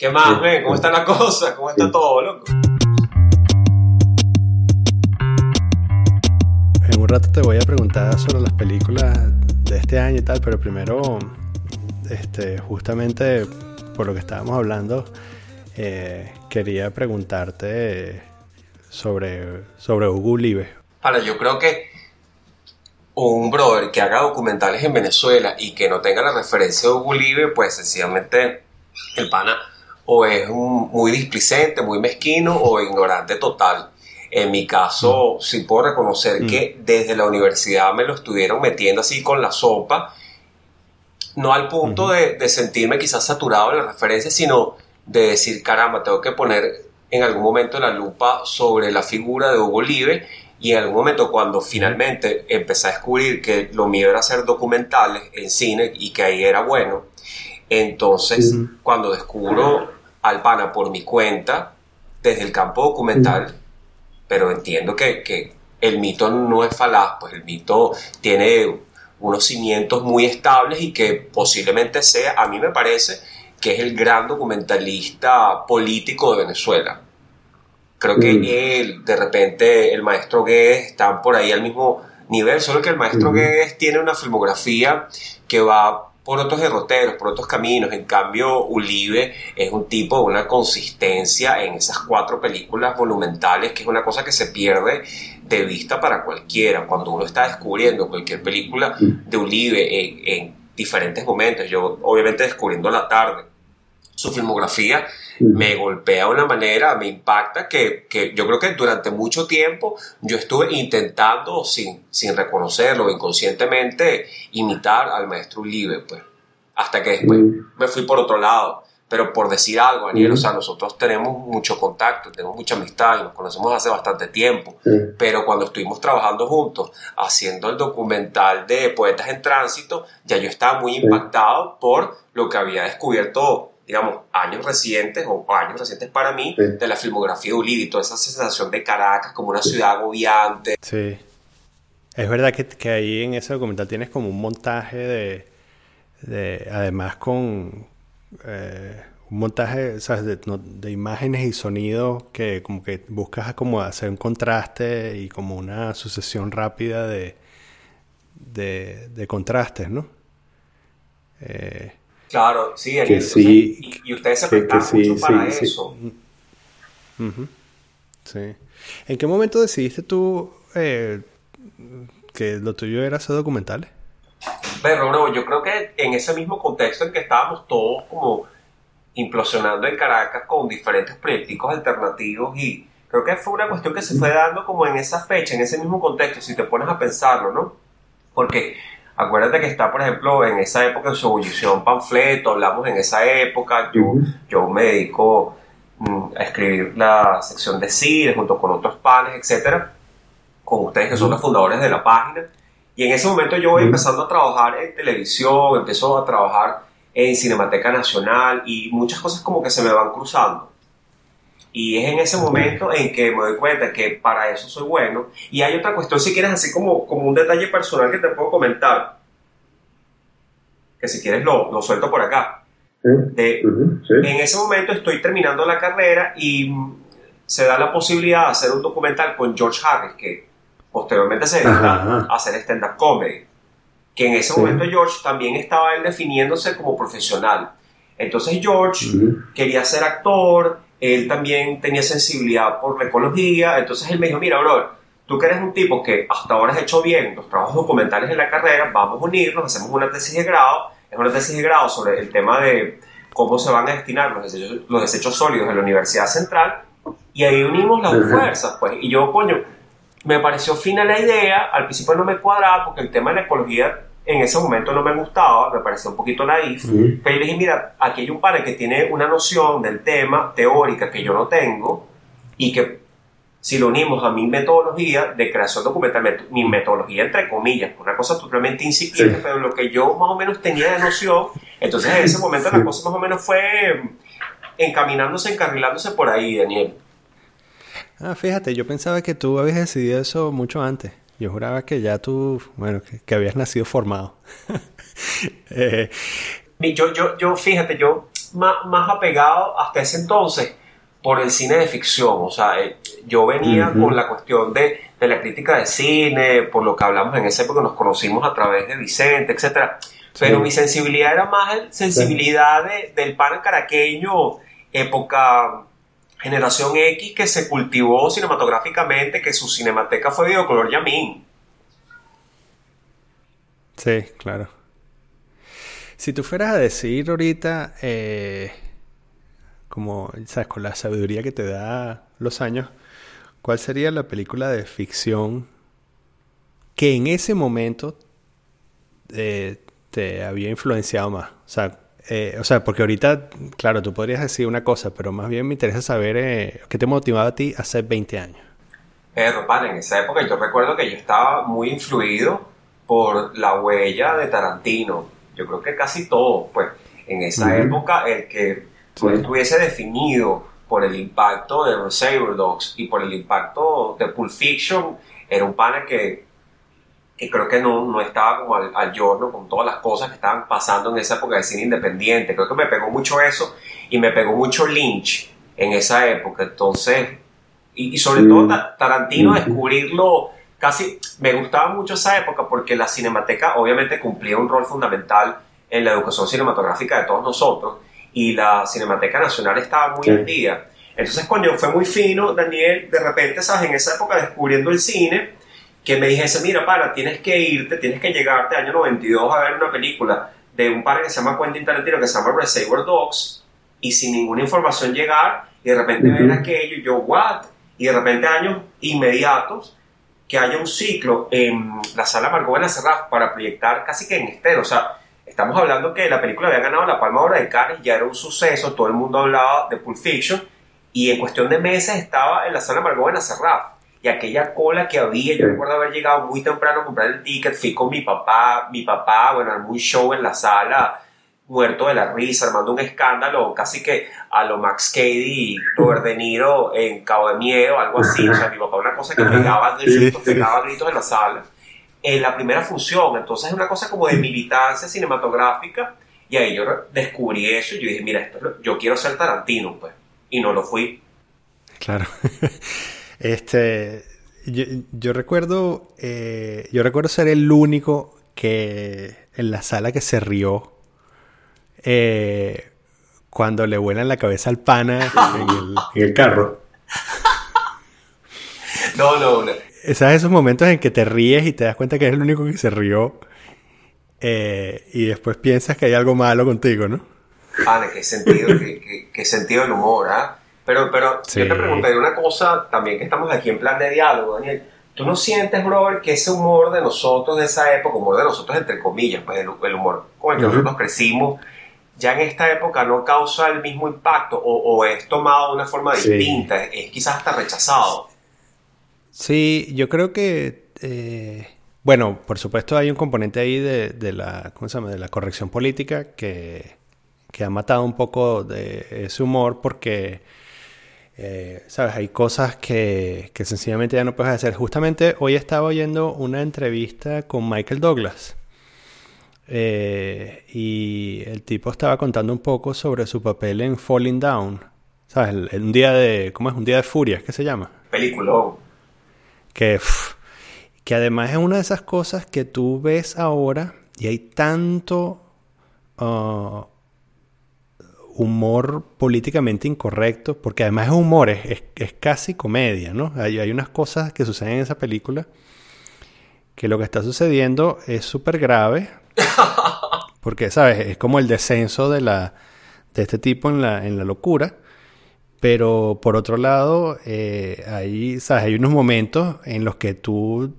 ¿Qué más, men? ¿Cómo está la cosa? ¿Cómo está todo, loco? En un rato te voy a preguntar sobre las películas de este año y tal, pero primero, este, justamente por lo que estábamos hablando, eh, quería preguntarte sobre, sobre Hugo Ulibe. Para, yo creo que un brother que haga documentales en Venezuela y que no tenga la referencia de Hugo Ulibe, pues sencillamente el pana o es muy displicente, muy mezquino o ignorante total. En mi caso, mm. sí puedo reconocer mm. que desde la universidad me lo estuvieron metiendo así con la sopa, no al punto de, de, sentirme quizás saturado de la referencia, sino de decir, caramba, tengo que poner en algún momento la lupa sobre la figura de Hugo Olive y en algún momento cuando finalmente empecé a descubrir que lo mío era hacer documentales en cine y que ahí era bueno, entonces cuando descubro al pana por mi cuenta, desde el campo documental, pero entiendo que, que, el mito no es falaz, pues el mito tiene unos cimientos muy estables y que posiblemente sea, a mí me parece, que es el gran documentalista político de Venezuela. Creo que él, de repente, el maestro Guedes están por ahí al mismo nivel, solo que el maestro Guedes tiene una filmografía que va por otros derroteros, por otros caminos. En cambio, Ulibe es un tipo de una consistencia en esas cuatro películas monumentales, que es una cosa que se pierde de vista para cualquiera. Cuando uno está descubriendo cualquier película de Ulibe en, diferentes momentos, yo obviamente descubriendo la tarde, su filmografía me golpea de una manera, me impacta, que, que, yo creo que durante mucho tiempo yo estuve intentando, sin, sin reconocerlo, inconscientemente, imitar al maestro Ulibe, pues, hasta que después me fui por otro lado. Pero por decir algo, Daniel, o sea, nosotros tenemos mucho contacto, tenemos mucha amistad y nos conocemos hace bastante tiempo. Pero cuando estuvimos trabajando juntos, haciendo el documental de Poetas en Tránsito, ya yo estaba muy impactado por lo que había descubierto digamos, años recientes o años recientes para mí de la filmografía de Ulibe toda esa sensación de Caracas como una ciudad agobiante. Sí. Es verdad que, que ahí en ese documental tienes como un montaje de, de además con eh, un montaje ¿sabes? De, de, imágenes y sonidos que como que buscas como hacer un contraste y como una sucesión rápida de, de, de contrastes, ¿no? Eh, Claro, sí, sí y, ustedes se prestan mucho para eso. Sí. ¿En qué momento decidiste tú eh, que lo tuyo era hacer documentales? Pero no, yo creo que en ese mismo contexto en que estábamos todos como implosionando en Caracas con diferentes proyectos alternativos y creo que fue una cuestión que se fue dando como en esa fecha, en ese mismo contexto, si te pones a pensarlo, ¿no? Porque Acuérdate que está, por ejemplo, en esa época en su ebullición panfleto, hablamos en esa época, yo, yo me dedico mm, a escribir la sección de cine junto con otros panes, etcétera, con ustedes que son los fundadores de la página. Y en ese momento yo voy empezando a trabajar en televisión, empiezo a trabajar en Cinemateca Nacional y muchas cosas como que se me van cruzando. Y es en ese momento en que me doy cuenta que para eso soy bueno. Y hay otra cuestión, si quieres, así como, como un detalle personal que te puedo comentar, que si quieres lo, lo suelto por acá. En ese momento estoy terminando la carrera y se da la posibilidad de hacer un documental con George Harris, que posteriormente se dedica a hacer stand-up comedy. Que en ese momento George también estaba él definiéndose como profesional. Entonces George quería ser actor, él también tenía sensibilidad por la ecología, entonces él me dijo, mira, bro, tú que eres un tipo que hasta ahora has hecho bien los trabajos documentales en la carrera, vamos a unirnos, hacemos una tesis de grado, es una tesis de grado sobre el tema de cómo se van a destinar los desechos, los desechos sólidos de la Universidad Central, y ahí unimos las fuerzas, pues, y yo, coño, me pareció fina la idea, al principio no me cuadraba porque el tema de la ecología en ese momento no me gustaba, me parecía un poquito naif, pero yo dije, mira, aquí hay un padre que tiene una noción del tema teórica que yo no tengo y que si lo unimos a mi metodología de creación documental, mi metodología entre comillas, una cosa totalmente incipiente, pero lo que yo más o menos tenía de noción, entonces en ese momento la cosa más o menos fue encaminándose, encarrilándose por ahí, Daniel. Ah, fíjate, yo pensaba que tú habías decidido eso mucho antes. Yo juraba que ya tú, bueno, que, habías nacido formado. eh. yo, yo, yo, fíjate, yo más, más apegado hasta ese entonces por el cine de ficción. O sea, eh, yo venía con la cuestión de, de, la crítica de cine, por lo que hablamos en ese época, nos conocimos a través de Vicente, etcétera. Pero mi sensibilidad era más sensibilidad del pan caraqueño, época generación X, que se cultivó cinematográficamente, que su cinemateca fue Videocolor Yamin. Sí, claro. Si tú fueras a decir ahorita, eh, como, ¿sabes? Con la sabiduría que te da los años, ¿cuál sería la película de ficción que en ese momento eh, te había influenciado más? O sea, eh, o sea, porque ahorita, claro, tú podrías decir una cosa, pero más bien me interesa saber eh, qué te motivaba a ti hace 20 años. Eh, en esa época yo recuerdo que yo estaba muy influido por la huella de Tarantino. Yo creo que casi todo, pues, en esa época, el que estuviese definido por el impacto de Reservoir Dogs y por el impacto de Pulp Fiction, era un pana que que creo que no, no estaba como al, al giorno con todas las cosas que estaban pasando en esa época de cine independiente. Creo que me pegó mucho eso y me pegó mucho Lynch en esa época. Entonces, y, sobre todo Tarantino, descubrirlo casi, me gustaba mucho esa época porque la cinemateca obviamente cumplía un rol fundamental en la educación cinematográfica de todos nosotros y la Cinemateca Nacional estaba muy al día. Entonces, coño, fue muy fino, Daniel, de repente, ¿sabes? En esa época descubriendo el cine que me dijese, mira, para, tienes que irte, tienes que llegarte año 92 a ver una película de un par que se llama Quentin Tarantino, que se llama Reservoir Dogs, y sin ninguna información llegar, y de repente ver aquello, yo, what? Y de repente años inmediatos, que haya un ciclo en la sala Margot Serraf para proyectar casi que en estero, o sea, estamos hablando que la película había ganado la Palma Hora de Cannes, ya era un suceso, todo el mundo hablaba de Pulp Fiction, y en cuestión de meses estaba en la sala Margot Serraf y aquella cola que había, yo recuerdo haber llegado muy temprano a comprar el ticket, fui con mi papá, mi papá, bueno, armó un show en la sala, muerto de la risa, armando un escándalo, casi que a lo Max Cady y Robert De Niro en Cabo de Miedo, algo así, o sea, mi papá una cosa que pegaba gritos, pegaba gritos en la sala, en la primera función, entonces es una cosa como de militancia cinematográfica, y ahí yo descubrí eso y yo dije, mira, esto, yo quiero ser Tarantino, pues, y no lo fui. Claro. Este, yo, recuerdo, eh, yo recuerdo ser el único que en la sala que se rió eh, cuando le vuelan la cabeza al pana en el, carro. No, no, no. ¿Sabes esos momentos en que te ríes y te das cuenta que eres el único que se rió? Eh, y después piensas que hay algo malo contigo, ¿no? Pana, qué sentido, qué, qué sentido del humor, ¿ah? Pero, pero yo te preguntaría una cosa también que estamos aquí en plan de diálogo, Daniel. ¿Tú no sientes, brother, que ese humor de nosotros de esa época, humor de nosotros entre comillas, pues el, humor con el que nosotros crecimos, ya en esta época no causa el mismo impacto o, es tomado de una forma distinta, es, quizás hasta rechazado? Sí, yo creo que, eh, bueno, por supuesto hay un componente ahí de, de, la, ¿cómo se llama? de la corrección política que, que ha matado un poco de ese humor porque eh, Sabes, hay cosas que, sencillamente ya no puedes hacer. Justamente hoy estaba oyendo una entrevista con Michael Douglas. Eh, y el tipo estaba contando un poco sobre su papel en Falling Down. ¿Sabes? un día de. ¿Cómo es? Un día de furia, ¿qué se llama? Película. Que, que además es una de esas cosas que tú ves ahora y hay tanto. Uh, humor políticamente incorrecto, porque además es humor, es, casi comedia, ¿no? Hay, hay, unas cosas que suceden en esa película que lo que está sucediendo es súper grave, porque, ¿sabes? Es como el descenso de, la, de este tipo en la, en la locura, pero por otro lado, eh, hay, ¿sabes? hay unos momentos en los que tú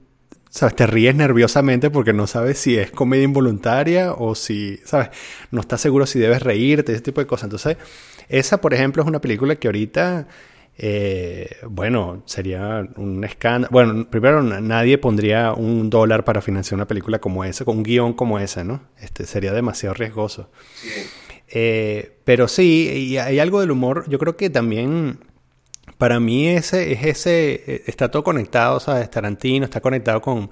¿sabes? Te ríes nerviosamente porque no sabes si es comedia involuntaria o si, ¿sabes? No estás seguro si debes reírte, ese tipo de cosas. Entonces, esa, por ejemplo, es una película que ahorita, eh, bueno, sería un escándalo. Bueno, primero, nadie pondría un dólar para financiar una película como esa, con un guion como ese, ¿no? Este, sería demasiado riesgoso. Eh, pero sí, y hay algo del humor, yo creo que también para mí ese es ese, eh, está todo conectado, ¿sabes? Tarantino está conectado con,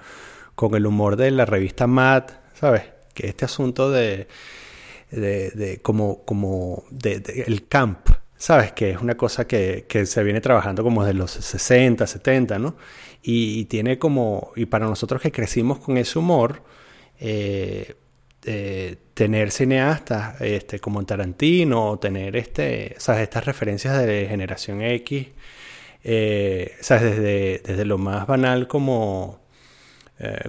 con el humor de la revista Mad, ¿sabes? Que este asunto de, de, como, como de, el camp, ¿sabes? Que es una cosa que, que, se viene trabajando como desde los 60, 70, ¿no? Y, tiene como, y para nosotros que crecimos con ese humor, eh, eh, tener cineastas este, como Tarantino, tener este, ¿sabes? estas referencias de generación X, eh, ¿sabes? Desde, desde lo más banal como,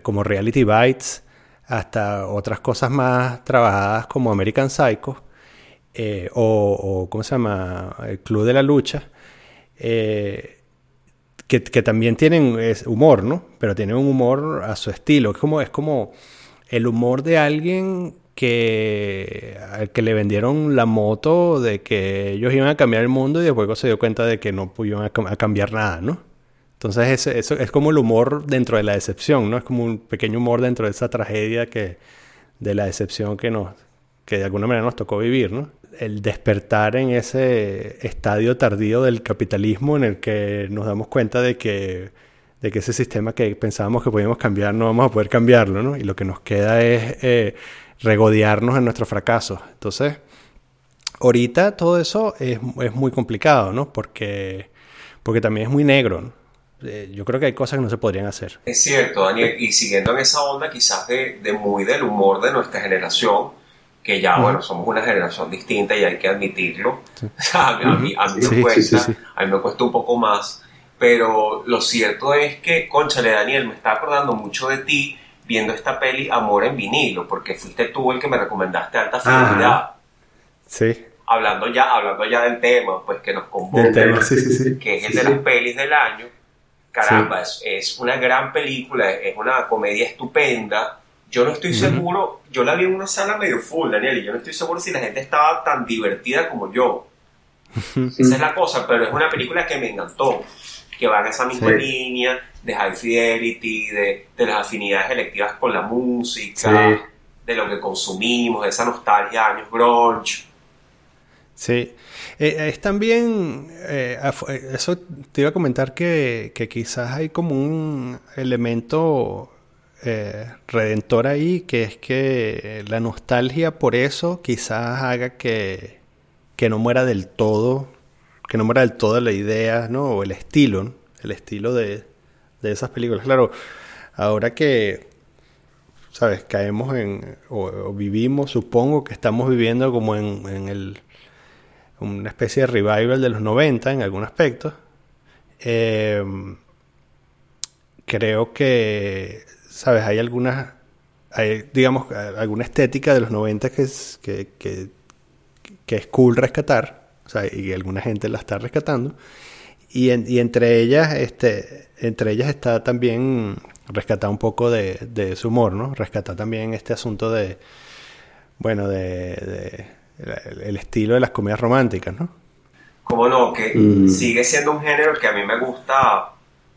como Reality Bites, hasta otras cosas más trabajadas como American Psycho eh, o, ¿cómo se llama? El Club de la Lucha, eh, que, también tienen humor, ¿no? Pero tienen un humor a su estilo. Es como, es como el humor de alguien que al que le vendieron la moto de que ellos iban a cambiar el mundo y después se dio cuenta de que no iban a cambiar nada, ¿no? Entonces eso, es como el humor dentro de la decepción, ¿no? Es como un pequeño humor dentro de esa tragedia que, de la decepción que, nos, que de alguna manera nos tocó vivir, ¿no? El despertar en ese estadio tardío del capitalismo en el que nos damos cuenta de que, de que ese sistema que pensábamos que podíamos cambiar no vamos a poder cambiarlo, ¿no? Y lo que nos queda es eh, regodearnos en nuestros fracasos. Entonces, ahorita todo eso es, es muy complicado, ¿no? Porque, porque también es muy negro, ¿no? Eh, yo creo que hay cosas que no se podrían hacer. Es cierto, Daniel, y siguiendo en esa onda quizás de, de muy del humor de nuestra generación, que ya, bueno, somos una generación distinta y hay que admitirlo. a, mí, a, mí, me cuesta, a mí me cuesta un poco más, pero lo cierto es que, conchale, Daniel, me está acordando mucho de ti viendo esta peli Amor en vinilo, porque fuiste tú el que me recomendaste Alta Fidelidad. Sí. Hablando ya, hablando ya del tema, pues que nos convoca, que es el de las pelis del año caramba, es, una gran película, es una comedia estupenda. Yo no estoy seguro, yo la vi en una sala medio full, Daniel, y yo no estoy seguro si la gente estaba tan divertida como yo. Esa es la cosa, pero es una película que me encantó, que va en esa misma línea de high fidelity, de, de, las afinidades electivas con la música, de lo que consumimos, de esa nostalgia, años grunge. Sí, eh, es también, eh, eh, eso te iba a comentar que, quizás hay como un elemento redentor ahí, que es que la nostalgia por eso quizás haga que, no muera del todo, que no muera del todo la idea, ¿no? O el estilo, el estilo de, esas películas. Claro, ahora que, ¿sabes? Caemos en, o, vivimos, supongo que estamos viviendo como en el una especie de revival de los 90 en algún aspecto. Eh, creo que, ¿sabes? Hay algunas, hay, digamos, alguna estética de los 90 que es, que, que, que es cool rescatar, sea, y alguna gente la está rescatando. Y, y, entre ellas, este, entre ellas está también rescatar un poco de, de su humor, ¿no? Rescatar también este asunto de, bueno, de el, estilo de las comedias románticas, ¿no? Como no, que mm. sigue siendo un género que a mí me gusta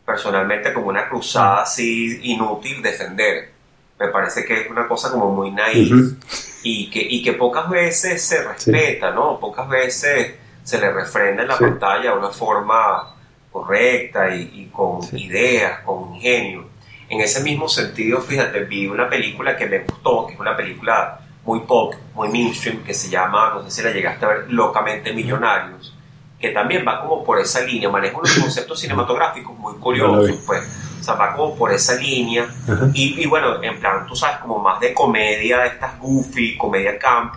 personalmente como una cruzada así inútil defender. Me parece que es una cosa como muy naif y, que, y que pocas veces se respeta, ¿no? Pocas veces se le refrenda en la pantalla de una forma correcta y, con ideas, con ingenio. En ese mismo sentido, fíjate, vi una película que me gustó, que es una película muy pop, muy mainstream, que se llama, no sé si la llegaste a ver, Locamente Millonarios, que también va como por esa línea, maneja unos conceptos cinematográficos muy curiosos, pues, o sea, va como por esa línea, y, bueno, en plan, tú sabes, como más de comedia, estas goofy, comedia camp,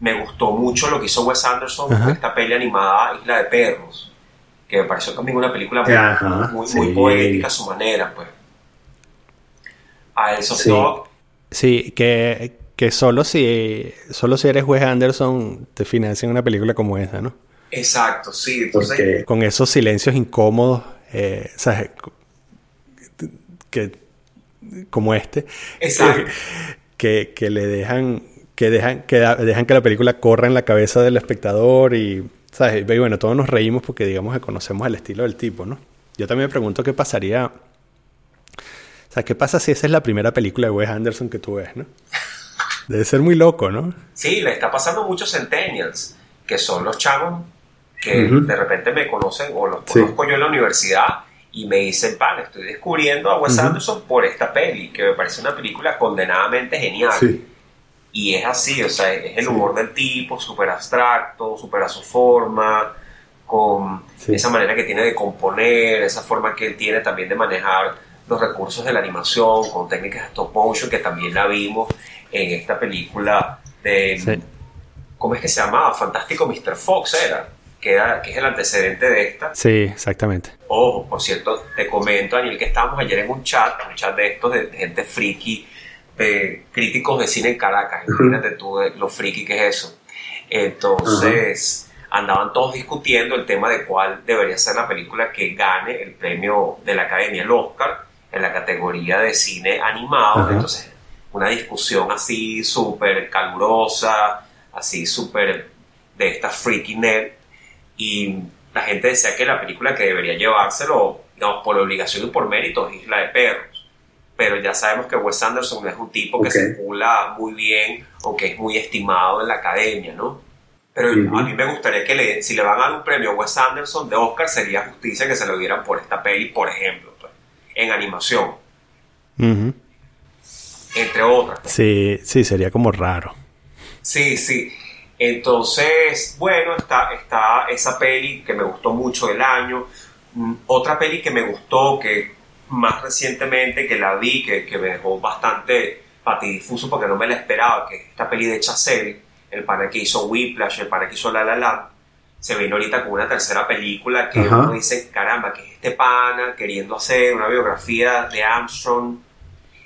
me gustó mucho lo que hizo Wes Anderson con esta peli animada Isla de Perros, que me pareció también una película muy, muy, poética a su manera, pues. A eso sí. Sí, que, que solo si, solo si eres Wes Anderson te financian una película como esa, ¿no? Exacto, sí. Entonces... con esos silencios incómodos, eh, ¿sabes? Que, como este. Exacto. Que, que, le dejan que dejan que dejan que la película corra en la cabeza del espectador y sabes y bueno todos nos reímos porque digamos que conocemos el estilo del tipo no yo también me pregunto qué pasaría o sea qué pasa si esa es la primera película de Wes Anderson que tú ves no Debe ser muy loco, ¿no? Sí, le está pasando a muchos centennials, que son los chavos que de repente me conocen o los conozco yo en la universidad y me dicen, pan, estoy descubriendo a Wes Anderson por esta peli, que me parece una película condenadamente genial. Y es así, o sea, es el humor del tipo, súper abstracto, súper a su forma, con esa manera que tiene de componer, esa forma que él tiene también de manejar los recursos de la animación, con técnicas de stop motion, que también la vimos en esta película de... ¿Cómo es que se llamaba? Fantástico Mr. Fox era. Que, que es el antecedente de esta. Sí, exactamente. Ojo, por cierto, te comento, Daniel, que estábamos ayer en un chat, un chat de estos, de, gente friki, de críticos de cine en Caracas. Imagínate tú lo friki que es eso. Entonces, andaban todos discutiendo el tema de cuál debería ser la película que gane el premio de la Academia, el Oscar, en la categoría de cine animado. Entonces, una discusión así súper calurosa, así súper de esta freaky net. Y la gente decía que la película que debería llevárselo, digamos, por obligación y por mérito es Isla de Perros. Pero ya sabemos que Wes Anderson es un tipo que circula muy bien o que es muy estimado en la academia, ¿no? Pero a mí me gustaría que le, si le van a dar un premio a Wes Anderson de Oscar, sería justicia que se lo dieran por esta peli, por ejemplo, pues, en animación. Entre otras. Sí, sí, sería como raro. Sí, sí. Entonces, bueno, está, está esa peli que me gustó mucho del año. Mm, otra peli que me gustó, que más recientemente que la vi, que, que me dejó bastante patidifuso porque no me la esperaba, que es esta peli de Chazelle, el pana que hizo Whiplash, el pana que hizo La La Land, se vino ahorita con una tercera película que uno dice, caramba, que es este pana queriendo hacer una biografía de Armstrong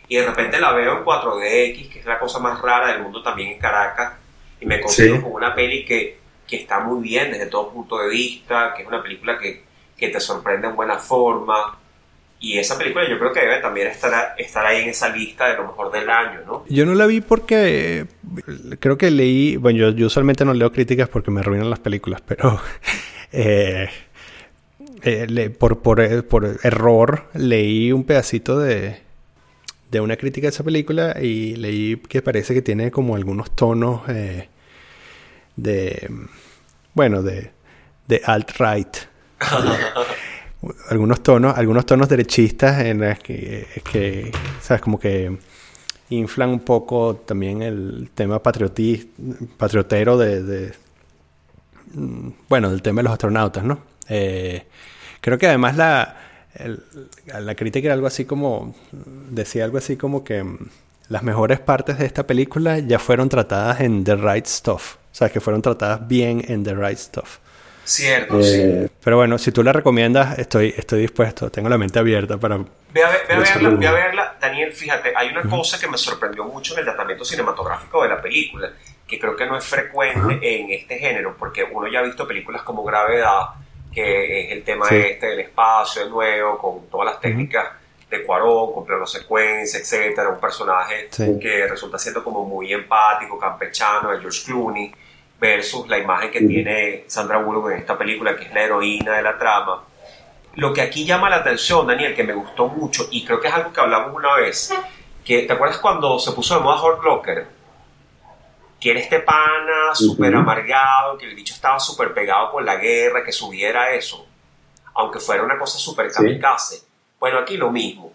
y de repente la veo en 4DX, que es la cosa más rara del mundo también en Caracas, y me consigo con una peli que, que, está muy bien desde todo punto de vista, que es una película que, que, te sorprende en buena forma. Y esa película yo creo que debe también estar, estar ahí en esa lista de lo mejor del año, ¿no? Yo no la vi porque creo que leí, bueno, yo, usualmente no leo críticas porque me arruinan las películas, pero eh, eh, por, por, por error leí un pedacito de, de una crítica de esa película y leí que parece que tiene como algunos tonos eh, de, bueno, de, de alt-right. algunos tonos, algunos tonos derechistas en los que, que, sabes, como que inflan un poco también el tema patriotero de, de, mm, bueno, del tema de los astronautas, ¿no? Eh, creo que además la, la crítica era algo así como, decía algo así como que mm, las mejores partes de esta película ya fueron tratadas en The Right Stuff. O sea, que fueron tratadas bien en The Right Stuff. Cierto, sí. Pero bueno, si tú la recomiendas, estoy, estoy dispuesto. Tengo la mente abierta para... Ve a, verla, ve a verla. Daniel, fíjate, hay una cosa que me sorprendió mucho en el tratamiento cinematográfico de la película, que creo que no es frecuente en este género, porque uno ya ha visto películas como Gravedad, que es el tema este del espacio de nuevo, con todas las técnicas de Cuarón, con plano secuencia, etcétera, un personaje que resulta siendo como muy empático, campechano, de George Clooney, versus la imagen que tiene Sandra Bullock en esta película, que es la heroína de la trama. Lo que aquí llama la atención, Daniel, que me gustó mucho, y creo que es algo que hablamos una vez, que ¿te acuerdas cuando se puso de moda Hurt Locker? que era este pana súper amargado, que el dicho estaba súper pegado con la guerra, que subiera eso, aunque fuera una cosa súper kamikaze. Bueno, aquí lo mismo.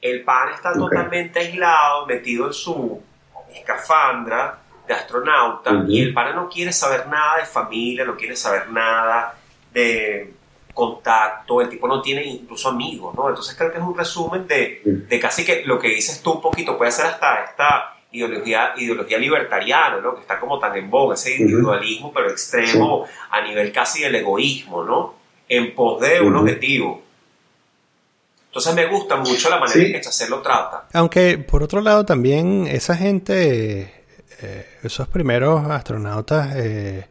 El pana está totalmente aislado, metido en su escafandra de astronauta, y el pana no quiere saber nada de familia, no quiere saber nada de contacto, el tipo no tiene incluso amigos, ¿no? Entonces creo que es un resumen de, de casi que lo que dices tú un poquito, puede ser hasta esta ideología, ideología libertariana, ¿no? Que está como tan en boga, ese individualismo, pero extremo a nivel casi del egoísmo, ¿no? En pos de un objetivo. Entonces me gusta mucho la manera en que Chacel lo trata. Aunque por otro lado también esa gente, eh, esos primeros astronautas eh,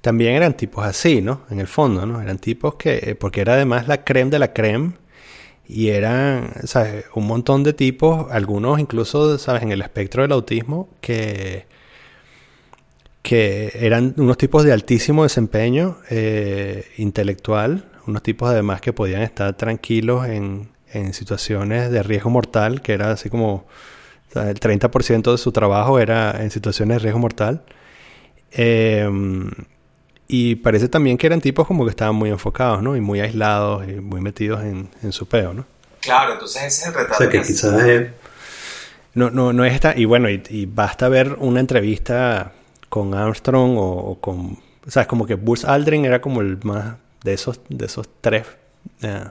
también eran tipos así, ¿no? En el fondo, ¿no? Eran tipos que, porque era además la creme de la creme y eran, ¿sabes? Un montón de tipos, algunos incluso, ¿sabes? En el espectro del autismo, que, que eran unos tipos de altísimo desempeño eh, intelectual, unos tipos además que podían estar tranquilos en, en situaciones de riesgo mortal, que era así como, el 30% de su trabajo era en situaciones de riesgo mortal. Eh, y parece también que eran tipos como que estaban muy enfocados, ¿no? Y muy aislados y muy metidos en, su peo, ¿no? Claro, entonces ese es el retrato. O sea, que quizás es, No, no, no es esta, y bueno, y, basta ver una entrevista con Armstrong o, con, o sea, es como que Buzz Aldrin era como el más de esos, de esos tres eh,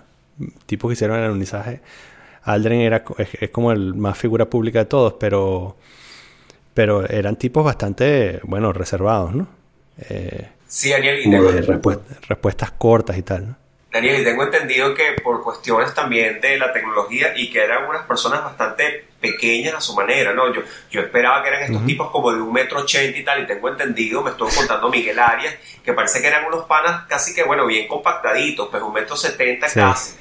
tipos que hicieron el alunizaje. Aldrin era, es, como el más figura pública de todos, pero, pero eran tipos bastante, bueno, reservados, ¿no? Eh, sí, Daniel, y respuestas cortas y tal, ¿no? Daniel, y tengo entendido que por cuestiones también de la tecnología y que eran unas personas bastante pequeñas a su manera, ¿no? Yo, yo esperaba que eran estos tipos como de un metro ochenta y tal, y tengo entendido, me estuvo contando Miguel Arias, que parece que eran unos panas casi que, bueno, bien compactaditos, pero pues un metro setenta casi,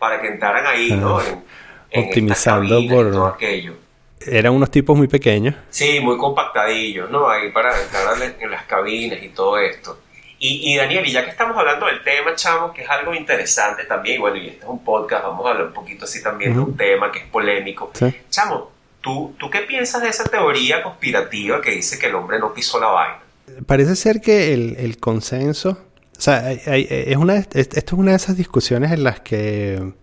para que entraran ahí, ¿no? En, Optimizando por... aquello. Eran unos tipos muy pequeños. Sí, muy compactadillos, ¿no? Ahí para entrar en las cabinas y todo esto. Y, Daniel, y ya que estamos hablando del tema, chamo, que es algo interesante también, y bueno, y este es un podcast, vamos a hablar un poquito así también de un tema que es polémico. Chamo, ¿tú, ¿tú qué piensas de esa teoría conspirativa que dice que el hombre no pisó la vaina? Parece ser que el, consenso, o sea, es una, esto es una de esas discusiones en las que,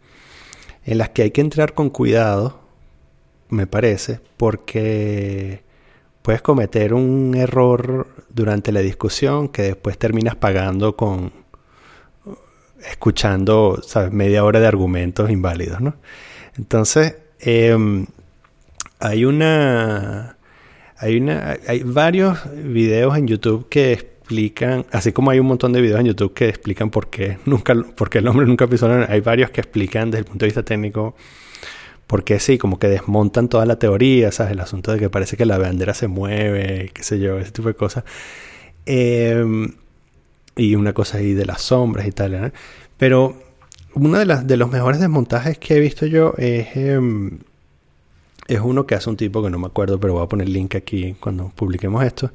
en las que hay que entrar con cuidado, me parece, porque puedes cometer un error durante la discusión que después terminas pagando con escuchando ¿sabes? media hora de argumentos inválidos, ¿no? Entonces, em, hay una hay una hay varios videos en YouTube que explican, así como hay un montón de videos en YouTube que explican por qué nunca porque el hombre nunca pisó hay varios que explican desde el punto de vista técnico porque sí, como que desmontan toda la teoría, ¿sabes? El asunto de que parece que la bandera se mueve, qué sé yo, ese tipo de cosas. Em, y una cosa ahí de las sombras y tal, ¿eh? Pero uno de, las, de los mejores desmontajes que he visto yo es, em, es uno que hace un tipo que no me acuerdo, pero voy a poner el link aquí cuando publiquemos esto.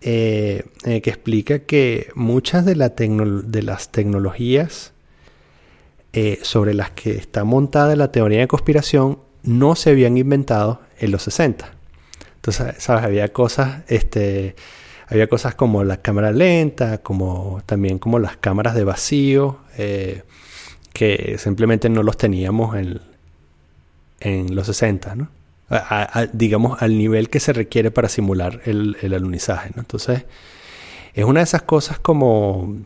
Eh, eh, que explica que muchas de, la de las tecnologías eh, sobre las que está montada la teoría de conspiración no se habían inventado en los 60. Entonces, ¿sabes? Había cosas, este, había cosas como la cámara lenta, como también como las cámaras de vacío, que simplemente no los teníamos en, en los 60, ¿no? Digamos, al nivel que se requiere para simular el, alunizaje, ¿no? Entonces, es una de esas cosas como,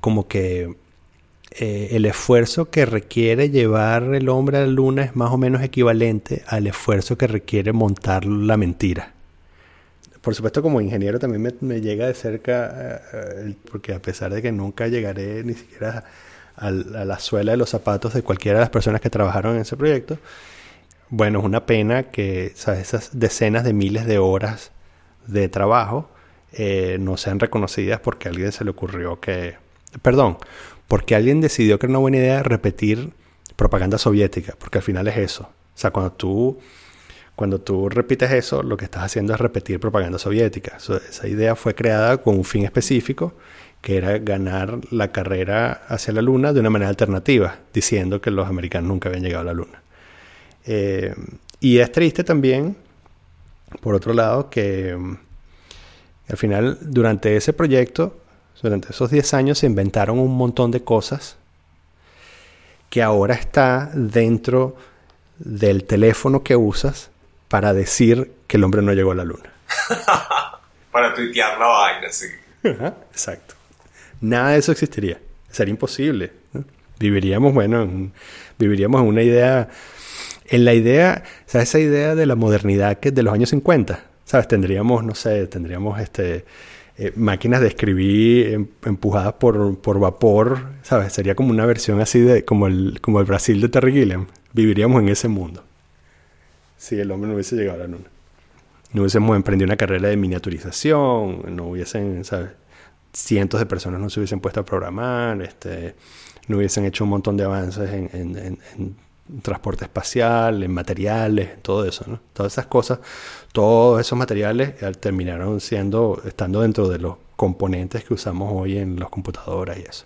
como que eh, el esfuerzo que requiere llevar el hombre a la luna es más o menos equivalente al esfuerzo que requiere montar la mentira. Por supuesto, como ingeniero también me, llega de cerca, eh, porque a pesar de que nunca llegaré ni siquiera a, la suela de los zapatos de cualquiera de las personas que trabajaron en ese proyecto, bueno, es una pena que esas decenas de miles de horas de trabajo eh, no sean reconocidas porque alguien se le ocurrió que, perdón, porque alguien decidió que era una buena idea repetir propaganda soviética, porque al final es eso. O sea, cuando tú, cuando tú repites eso, lo que estás haciendo es repetir propaganda soviética. esa idea fue creada con un fin específico, que era ganar la carrera hacia la Luna de una manera alternativa, diciendo que los americanos nunca habían llegado a la Luna. Eh, y es triste también, por otro lado, que mm, al final, durante ese proyecto, durante esos 10 años se inventaron un montón de cosas que ahora está dentro del teléfono que usas para decir que el hombre no llegó a la luna. para tuitear la vaina, sí. exacto. Nada de eso existiría. Sería imposible. Viviríamos, bueno, viviríamos en una idea, en la idea, o sea, esa idea de la modernidad que es de los años 50, ¿sabes? Tendríamos, no sé, tendríamos este eh, máquinas de escribir em, empujadas por, por, vapor, ¿sabes? Sería como una versión así de como el, como el Brasil de Terry Gilliam. Viviríamos en ese mundo. Si el hombre no hubiese llegado a la luna. No hubiésemos emprendido una carrera de miniaturización, no hubiesen, ¿sabes? Cientos de personas no se hubiesen puesto a programar, este, no hubiesen hecho un montón de avances en, en, en transporte espacial, en materiales, todo eso, ¿no? Todas esas cosas, todos esos materiales eh, terminaron siendo, estando dentro de los componentes que usamos hoy en las computadoras y eso.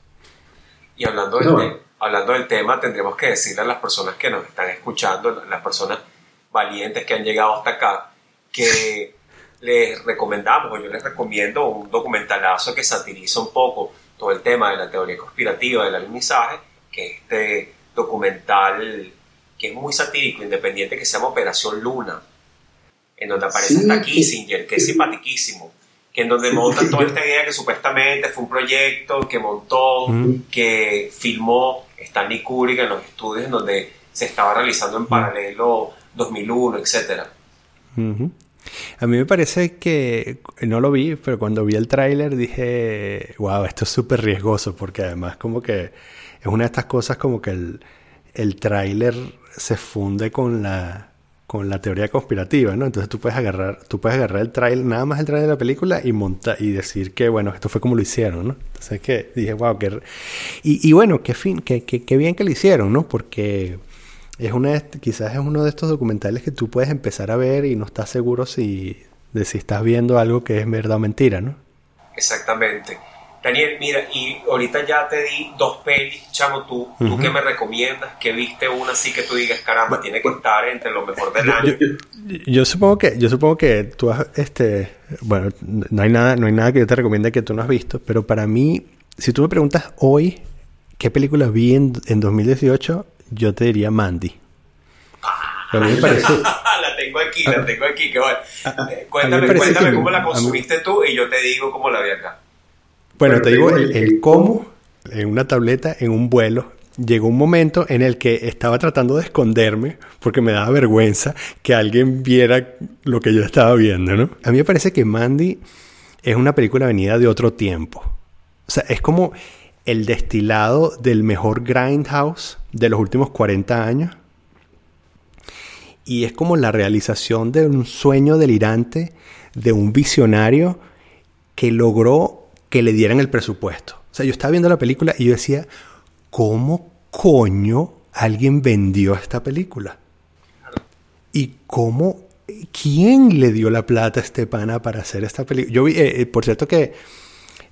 Y hablando del, hablando del tema, tendremos que decirle a las personas que nos están escuchando, las personas valientes que han llegado hasta acá, que les recomendamos, o yo les recomiendo un documentalazo que satiriza un poco todo el tema de la teoría conspirativa del alunizaje, que este documental que es muy satírico, independiente, que se llama Operación Luna, en donde aparece hasta Kissinger, que es simpaticísimo, que en donde montan toda esta idea que supuestamente fue un proyecto que montó, que filmó Stanley Kubrick en los estudios en donde se estaba realizando en paralelo 2001, etcétera. A mí me parece que no lo vi, pero cuando vi el tráiler dije, wow, esto es súper riesgoso, porque además como que es una de estas cosas como que el, el tráiler se funde con la, con la teoría conspirativa, ¿no? Entonces tú puedes agarrar, tú puedes agarrar el trailer, nada más el trailer de la película y monta y decir que bueno, esto fue como lo hicieron, ¿no? Entonces que dije, wow, qué y, y bueno, qué fin, qué, qué, bien que lo hicieron, ¿no? Porque es una quizás es uno de estos documentales que tú puedes empezar a ver y no estás seguro si de si estás viendo algo que es verdad o mentira, ¿no? Exactamente. Daniel, mira, y ahorita ya te di dos pelis, chamo, tú, ¿tú qué me recomiendas? Que viste una así que tú digas, caramba, tiene que estar entre lo mejor del año. Yo, supongo que, yo supongo que tú has, este, bueno, no hay nada, no hay nada que yo te recomiende que tú no has visto, pero para mí, si tú me preguntas hoy qué película vi en, en 2018, yo te diría Mandy. A mí me parece... la tengo aquí, la tengo aquí. Que bueno. Eh, cuéntame, cuéntame cómo la consumiste tú y yo te digo cómo la vi acá. Bueno, te digo el, cómo en una tableta, en un vuelo, llegó un momento en el que estaba tratando de esconderme porque me daba vergüenza que alguien viera lo que yo estaba viendo, ¿no? A mí me parece que Mandy es una película venida de otro tiempo. O sea, es como el destilado del mejor Grindhouse de los últimos 40 años. Y es como la realización de un sueño delirante de un visionario que logró que le dieran el presupuesto. O sea, yo estaba viendo la película y yo decía, ¿cómo coño alguien vendió esta película? ¿Y cómo, quién le dio la plata a este pana para hacer esta película? Yo vi, eh, eh, por cierto que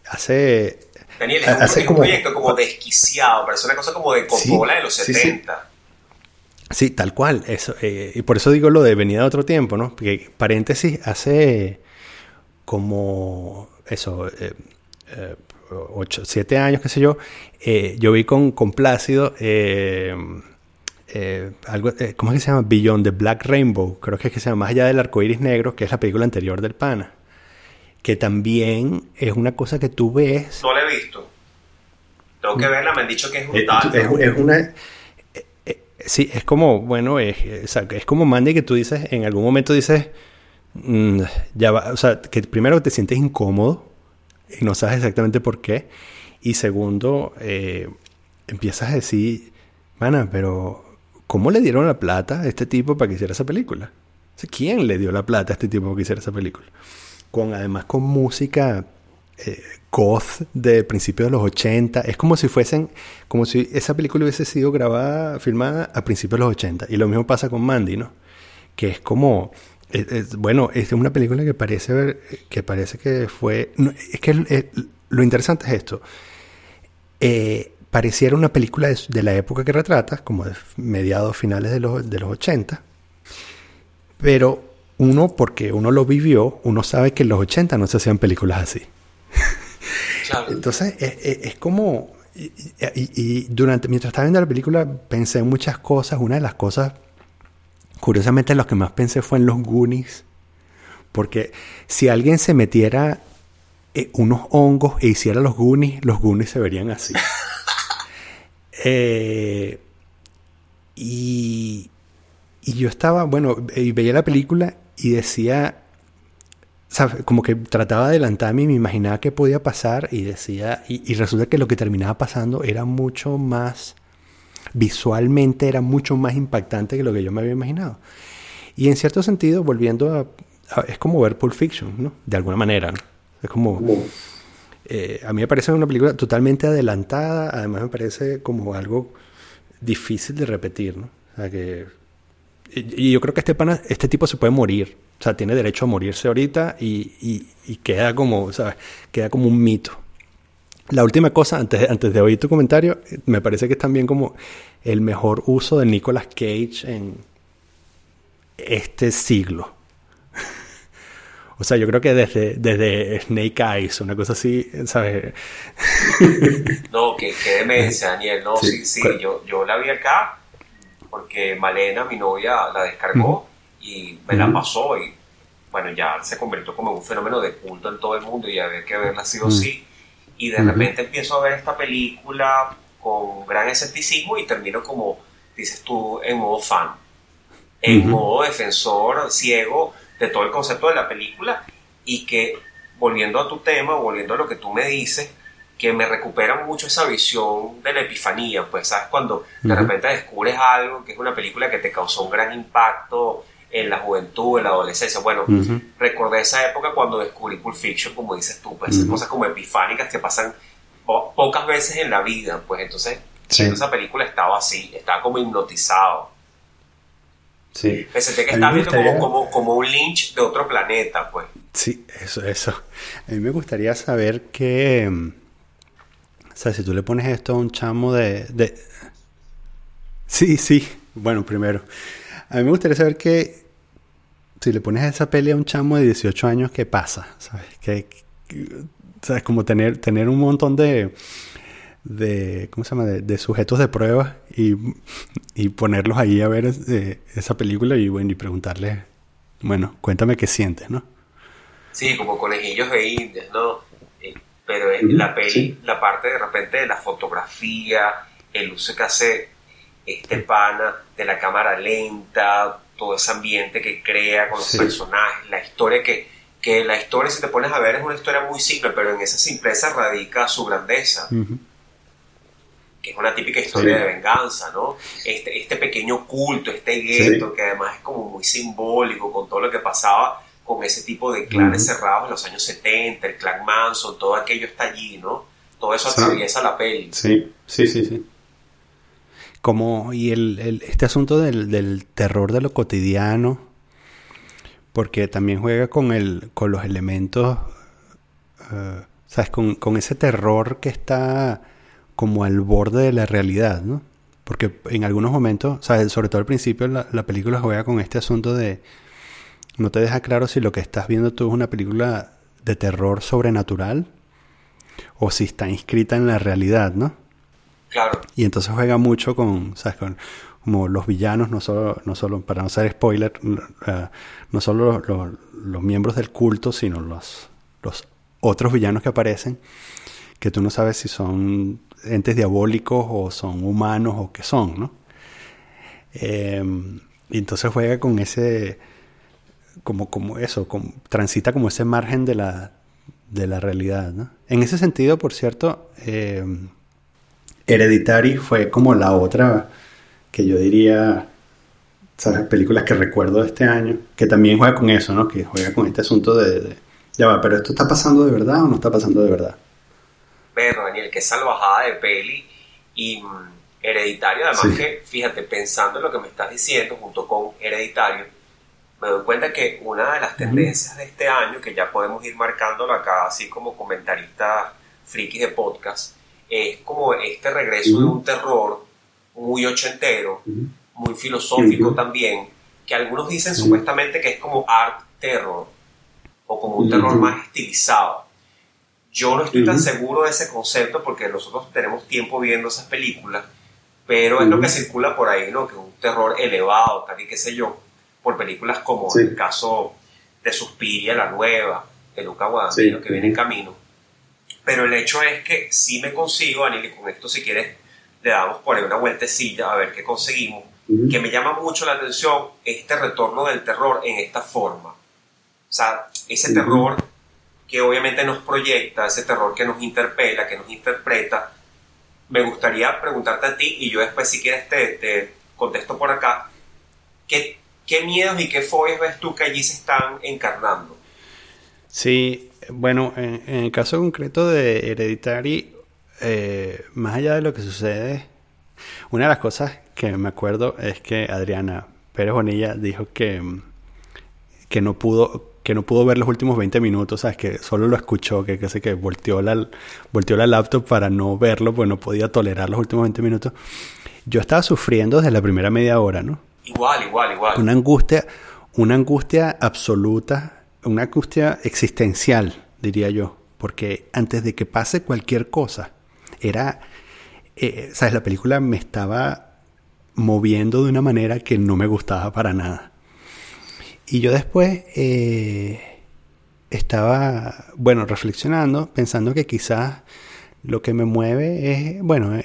hace... Daniel, es, un, proyecto como desquiciado, parece una cosa como de Coppola de los 70. Sí, tal cual. Eso, eh, y por eso digo lo de venida de otro tiempo, ¿no? Porque, paréntesis, hace como eso, eh, ocho, siete años, qué sé yo, eh, yo vi con, con Plácido eh, algo, ¿cómo es que se llama? Beyond the Black Rainbow, creo que es que se llama Más allá del arco iris negro, que es la película anterior del Pana, que también es una cosa que tú ves. No la he visto. Tengo que verla, me han dicho que es brutal. Es, una. Sí, es como, bueno, es, es como Mandy que tú dices, en algún momento dices, mm, ya va, o sea, que primero te sientes incómodo, y no sabes exactamente por qué. Y segundo, eh, empiezas a decir, mana, pero ¿cómo le dieron la plata a este tipo para que hiciera esa película? ¿Quién le dio la plata a este tipo para que hiciera esa película? Con, además con música eh, goth de principios de los 80. Es como si fuesen, como si esa película hubiese sido grabada, filmada a principios de los 80. Y lo mismo pasa con Mandy, ¿no? Que es como bueno, es una película que parece ver, que parece que fue, es que lo interesante es esto. Eh, pareciera una película de, la época que retrata, como de mediados finales de los, de los 80, pero uno, porque uno lo vivió, uno sabe que en los 80 no se hacían películas así. Entonces, es, como, y, y, durante, mientras estaba viendo la película, pensé en muchas cosas. Una de las cosas Curiosamente, lo que más pensé fue en los Goonies. Porque si alguien se metiera eh, unos hongos e hiciera los Goonies, los Goonies se verían así. Eh, y, y, yo estaba, bueno, y veía la película y decía, como que trataba de adelantarme y me imaginaba qué podía pasar y decía, y resulta que lo que terminaba pasando era mucho más visualmente era mucho más impactante que lo que yo me había imaginado. Y en cierto sentido, volviendo a, es como ver Pulp Fiction, ¿no? De alguna manera, Es como... Eh, a mí me parece una película totalmente adelantada, además me parece como algo difícil de repetir, ¿no? O sea que... Y, yo creo que este, pana, este tipo se puede morir, o sea, tiene derecho a morirse ahorita y, queda como. Queda como un mito. La última cosa, antes, antes de oír tu comentario, me parece que es también como el mejor uso de Nicolas Cage en este siglo. o sea, yo creo que desde, desde Snake Eyes, una cosa así, ¿sabes? no, que, que demencia, Daniel. No, sí, sí, yo, yo la vi acá porque Malena, mi novia, la descargó y me la pasó y bueno, ya se convirtió como en un fenómeno de culto en todo el mundo y había que verla sí o sí. Y de repente empiezo a ver esta película con gran escepticismo y termino como, dices tú, en modo fan, en modo defensor ciego de todo el concepto de la película y que, volviendo a tu tema, volviendo a lo que tú me dices, que me recupera mucho esa visión de la epifanía, pues sabes, cuando de repente descubres algo que es una película que te causó un gran impacto en la juventud, en la adolescencia. Bueno, recordé esa época cuando descubrí Pulp Fiction, como dices tú, pues cosas como epifánicas que pasan pocas veces en la vida, pues entonces esa película estaba así, estaba como hipnotizado. Sí. Me que estaba viendo como, como, un Lynch de otro planeta, pues. Sí, eso, eso. A mí me gustaría saber que... O sea, si tú le pones esto a un chamo de... de... Sí, sí. Bueno, primero. A mí me gustaría saber que si le pones esa peli a un chamo de 18 años, ¿qué pasa? ¿Sabes? Que, ¿Sabes? Como tener, tener un montón de, de ¿cómo se llama? De, sujetos de prueba y, y, ponerlos ahí a ver eh, esa película y, bueno, y preguntarles, bueno, cuéntame qué sientes, ¿no? Sí, como conejillos de indias, ¿no? Eh, pero en la peli, la parte de repente de la fotografía, el uso que hace este pana de la cámara lenta, todo ese ambiente que crea con los personajes, la historia que, que la historia si te pones a ver es una historia muy simple, pero en esa simpleza radica su grandeza. que es una típica historia de venganza, ¿no? Este, este pequeño culto, este gueto, que además es como muy simbólico con todo lo que pasaba con ese tipo de clanes cerrados en los años 70, el clan Manson, todo aquello está allí, ¿no? Todo eso atraviesa la peli. Sí, sí, sí, sí. Como, y el, este asunto del, terror de lo cotidiano, porque también juega con, el, con los elementos, uh, ¿sabes? Con, ese terror que está como al borde de la realidad, ¿no? Porque en algunos momentos, ¿sabes? Sobre todo al principio, la, la película juega con este asunto de, no te deja claro si lo que estás viendo tú es una película de terror sobrenatural o si está inscrita en la realidad, ¿no? Y entonces juega mucho con, ¿sabes? Con, como los villanos, no solo, no solo para no ser spoiler, eh, no solo los, miembros del culto, sino los, los otros villanos que aparecen, que tú no sabes si son entes diabólicos o son humanos o qué son, ¿no? Em, y entonces juega con ese, como, como eso, transita como ese margen de la, de la realidad. En ese sentido, por cierto, eh, Hereditary fue como la otra que yo diría, ¿sabes? Películas que recuerdo de este año, que también juega con eso, ¿no? Que juega con este asunto de, ya va, pero esto está pasando de verdad o no está pasando de verdad. Pero Daniel, qué salvajada de peli y mm, Hereditario, además que, fíjate, pensando en lo que me estás diciendo junto con Hereditario, me doy cuenta que una de las tendencias de este año, que ya podemos ir marcándolo acá, así como comentarista frikis de podcast, es como este regreso de un terror muy ochentero, muy filosófico también, que algunos dicen supuestamente que es como art terror o como un terror más estilizado. Yo no estoy tan seguro de ese concepto porque nosotros tenemos tiempo viendo esas películas, pero es lo que circula por ahí, ¿no? Que es un terror elevado, tal y qué sé yo, por películas como el caso de Suspiria, la nueva, de Luca Guadagnino, que viene en camino pero el hecho es que si me consigo, Anil, y con esto si quieres le damos por ahí una vueltecilla a ver qué conseguimos, que me llama mucho la atención este retorno del terror en esta forma. O sea, ese terror que obviamente nos proyecta, ese terror que nos interpela, que nos interpreta. Me gustaría preguntarte a ti y yo después si quieres te, te contesto por acá, ¿qué, ¿qué miedos y qué fobias ves tú que allí se están encarnando? Sí, bueno, en, el caso concreto de Hereditary, eh, más allá de lo que sucede, una de las cosas que me acuerdo es que Adriana Pérez Bonilla dijo que, que no pudo que no pudo ver los últimos 20 minutos, ¿sabes? Que solo lo escuchó, que, que, que volteó la, volteó la laptop para no verlo, pues no podía tolerar los últimos 20 minutos. Yo estaba sufriendo desde la primera media hora, ¿no? Igual, igual, igual. Una angustia, una angustia absoluta una angustia existencial, diría yo, porque antes de que pase cualquier cosa, era, eh, ¿sabes? La película me estaba moviendo de una manera que no me gustaba para nada. Y yo después eh, estaba, bueno, reflexionando, pensando que quizás lo que me mueve es, bueno,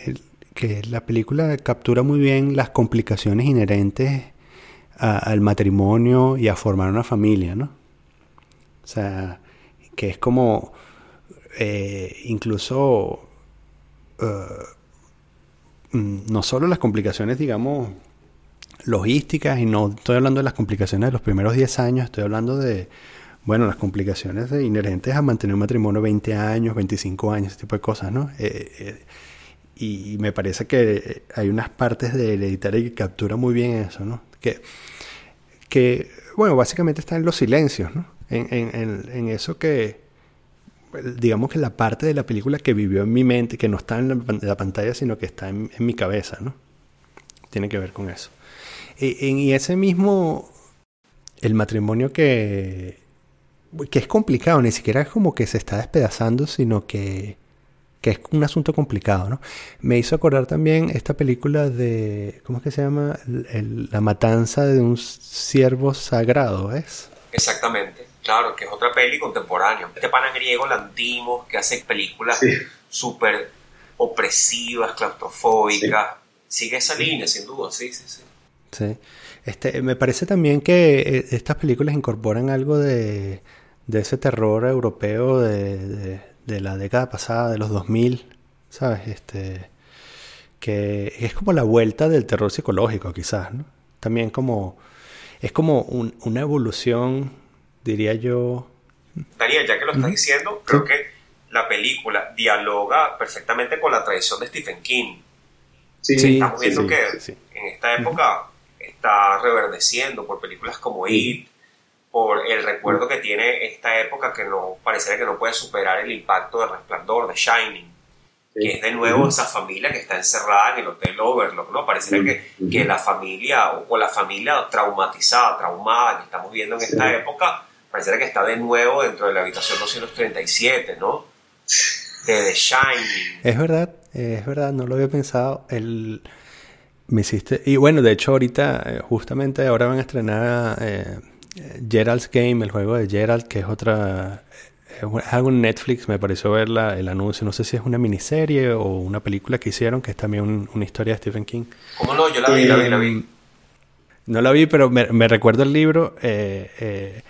que la película captura muy bien las complicaciones inherentes al matrimonio y a formar una familia, ¿no? O sea, que es como eh, incluso mm, no solo las complicaciones, digamos, logísticas, y no estoy hablando de las complicaciones de los primeros 10 años, estoy hablando de, bueno, las complicaciones inherentes a mantener un matrimonio 20 años, 25 años, ese tipo de cosas, ¿no? Eh, y me parece que hay unas partes de Hereditaria que captura muy bien eso, ¿no? Que, que bueno, básicamente está en los silencios, ¿no? En, en, en, eso que, digamos que la parte de la película que vivió en mi mente, que no está en la, pantalla, sino que está en, mi cabeza, ¿no? Tiene que ver con eso. Y, ese mismo, el matrimonio que, que es complicado, ni siquiera es como que se está despedazando, sino que que es un asunto complicado, ¿no? Me hizo acordar también esta película de, ¿cómo es que se llama? la matanza de un siervo sagrado, ¿es? Exactamente, claro, que es otra peli contemporánea. Este pana griego Lantimos, que hace películas súper opresivas, claustrofóbicas, sigue esa línea, sin duda, sí, sí, sí. Sí. Este, me parece también que eh, estas películas incorporan algo de, de ese terror europeo de de la década pasada, de los 2000, ¿sabes? Este, que es como la vuelta del terror psicológico, quizás, ¿no? También como, es como una evolución, diría yo. Daniel, ya que lo estás diciendo, creo que la película dialoga perfectamente con la tradición de Stephen King. Sí, estamos viendo que en esta época está reverdeciendo por películas como It, por el recuerdo que tiene esta época que no pareciera que no puede superar el impacto del resplandor de Shining que es de nuevo esa familia que está encerrada en el hotel Overlook, ¿no? Pareciera que, que, la familia, o, la familia traumatizada, traumada que estamos viendo en esta época, pareciera que está de nuevo dentro de la habitación 237, ¿no? De The Shining. Es verdad, es verdad, no lo había pensado. El... Me hiciste... Y bueno, de hecho ahorita, eh, justamente ahora van a estrenar... Eh Gerald's Game, el juego de Gerald, que es otra. Es algo en Netflix, me pareció ver el anuncio. No sé si es una miniserie o una película que hicieron, que es también una historia de Stephen King. ¿Cómo no? Yo la vi, la vi, la vi. No la vi, pero me, recuerdo el libro. Eh,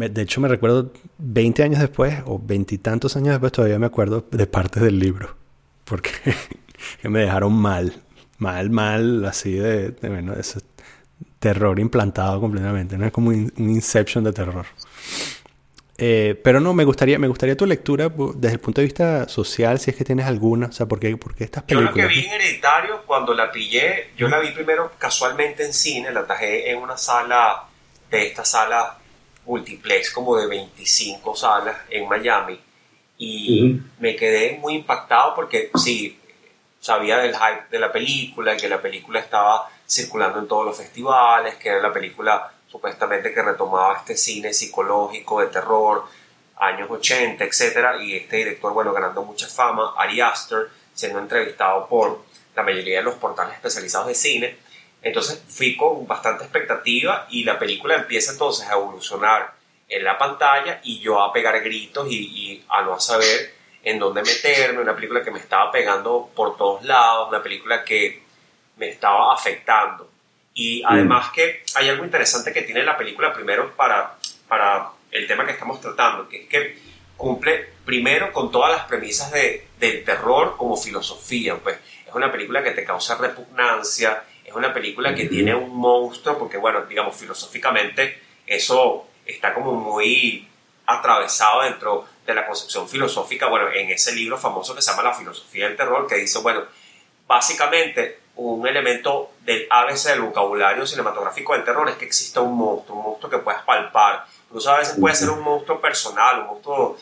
eh, de hecho, me recuerdo 20 años después, o veintitantos años después, todavía me acuerdo de partes del libro. Porque me dejaron mal. Mal, mal, así de, de bueno, eso terror implantado completamente, ¿no? Es como un inception de terror. Eh, pero no, me gustaría, me gustaría tu lectura desde el punto de vista social, si es que tienes alguna. O sea, ¿por qué, por qué estas películas? Yo lo que vi en Hereditario, cuando la pillé, yo la vi primero casualmente en cine, la tajé en una sala de esta sala multiplex, como de 25 salas en Miami. Y me quedé muy impactado porque sí, sabía del hype de la película, que la película estaba circulando en todos los festivales, que era la película supuestamente que retomaba este cine psicológico de terror, años 80, etc. Y este director, bueno, ganando mucha fama, Ari Aster, siendo entrevistado por la mayoría de los portales especializados de cine. Entonces fui con bastante expectativa y la película empieza entonces a evolucionar en la pantalla y yo a pegar gritos y, y a no saber en dónde meterme, una película que me estaba pegando por todos lados, una película que me estaba afectando. Y además que hay algo interesante que tiene la película primero para, para el tema que estamos tratando, que es que cumple primero con todas las premisas de, del terror como filosofía. Pues es una película que te causa repugnancia, es una película que tiene un monstruo, porque bueno, digamos, filosóficamente eso está como muy atravesado dentro de la concepción filosófica, bueno, en ese libro famoso que se llama La filosofía del terror, que dice, bueno, básicamente un elemento del ABC del vocabulario cinematográfico del terror es que exista un monstruo, un monstruo que puedas palpar. Incluso a veces puede ser un monstruo personal, un monstruo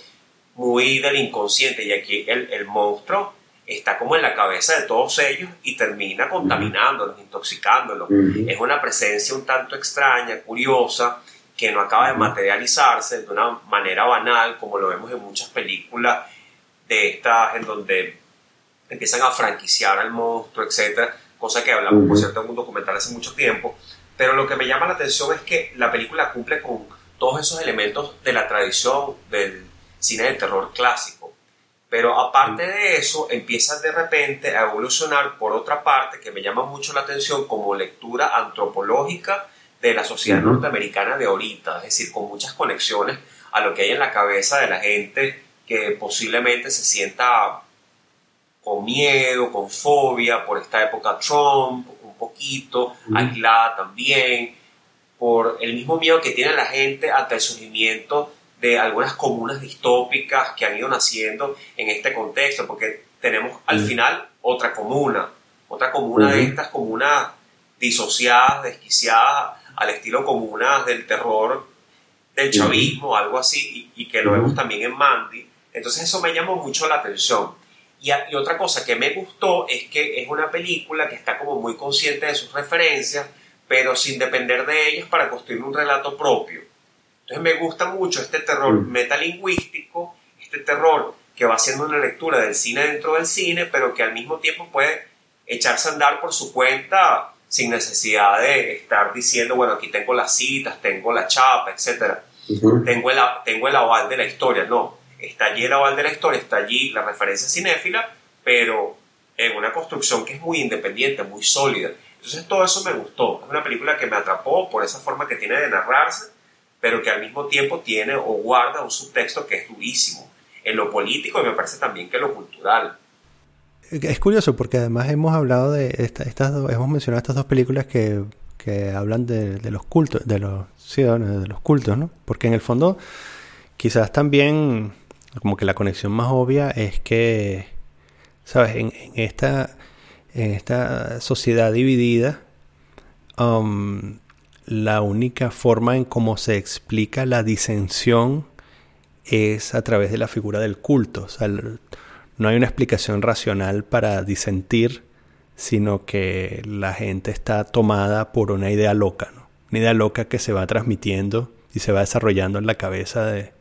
muy del inconsciente. Y aquí el, el monstruo está como en la cabeza de todos ellos y termina contaminándolos, intoxicándolos. Es una presencia un tanto extraña, curiosa, que no acaba de materializarse de una manera banal, como lo vemos en muchas películas de estas, en donde empiezan a franquiciar al monstruo, etc cosa que hablamos, por cierto, en un documental hace mucho tiempo. Pero lo que me llama la atención es que la película cumple con todos esos elementos de la tradición del cine de terror clásico. Pero aparte de eso, empieza de repente a evolucionar por otra parte que me llama mucho la atención como lectura antropológica de la sociedad norteamericana de ahorita, es decir, con muchas conexiones a lo que hay en la cabeza de la gente que posiblemente se sienta con miedo, con fobia por esta época Trump, un poquito, aislada también, por el mismo miedo que tiene la gente ante el surgimiento de algunas comunas distópicas que han ido naciendo en este contexto, porque tenemos al final otra comuna, otra comuna de estas comunas disociadas, desquiciadas, al estilo comunas del terror del chavismo, algo así, y, que lo vemos también en Mandy. Entonces eso me llamó mucho la atención. Y, y, otra cosa que me gustó es que es una película que está como muy consciente de sus referencias, pero sin depender de ellas para construir un relato propio. Entonces me gusta mucho este terror mm. metalingüístico, este terror que va haciendo una lectura del cine dentro del cine, pero que al mismo tiempo puede echarse a andar por su cuenta sin necesidad de estar diciendo, bueno, aquí tengo las citas, tengo la chapa, etc. tengo, el, tengo el aval de la historia. No, está allí el aval de la historia, está allí la referencia cinéfila, pero en una construcción que es muy independiente, muy sólida. Entonces todo eso me gustó. Es una película que me atrapó por esa forma que tiene de narrarse pero que al mismo tiempo tiene o guarda un subtexto que es durísimo en lo político y me parece también que en lo cultural. Es curioso porque además hemos hablado de estas dos, hemos mencionado estas dos películas que, que hablan de, de, los cultos, de los ciudadanos, de los cultos, ¿no? Porque en el fondo quizás también como que la conexión más obvia es que, ¿sabes? En, en esta, en esta sociedad dividida, um, la única forma en cómo se explica la disensión es a través de la figura del culto. O sea, no hay una explicación racional para disentir, sino que la gente está tomada por una idea loca, ¿no? Una idea loca que se va transmitiendo y se va desarrollando en la cabeza de,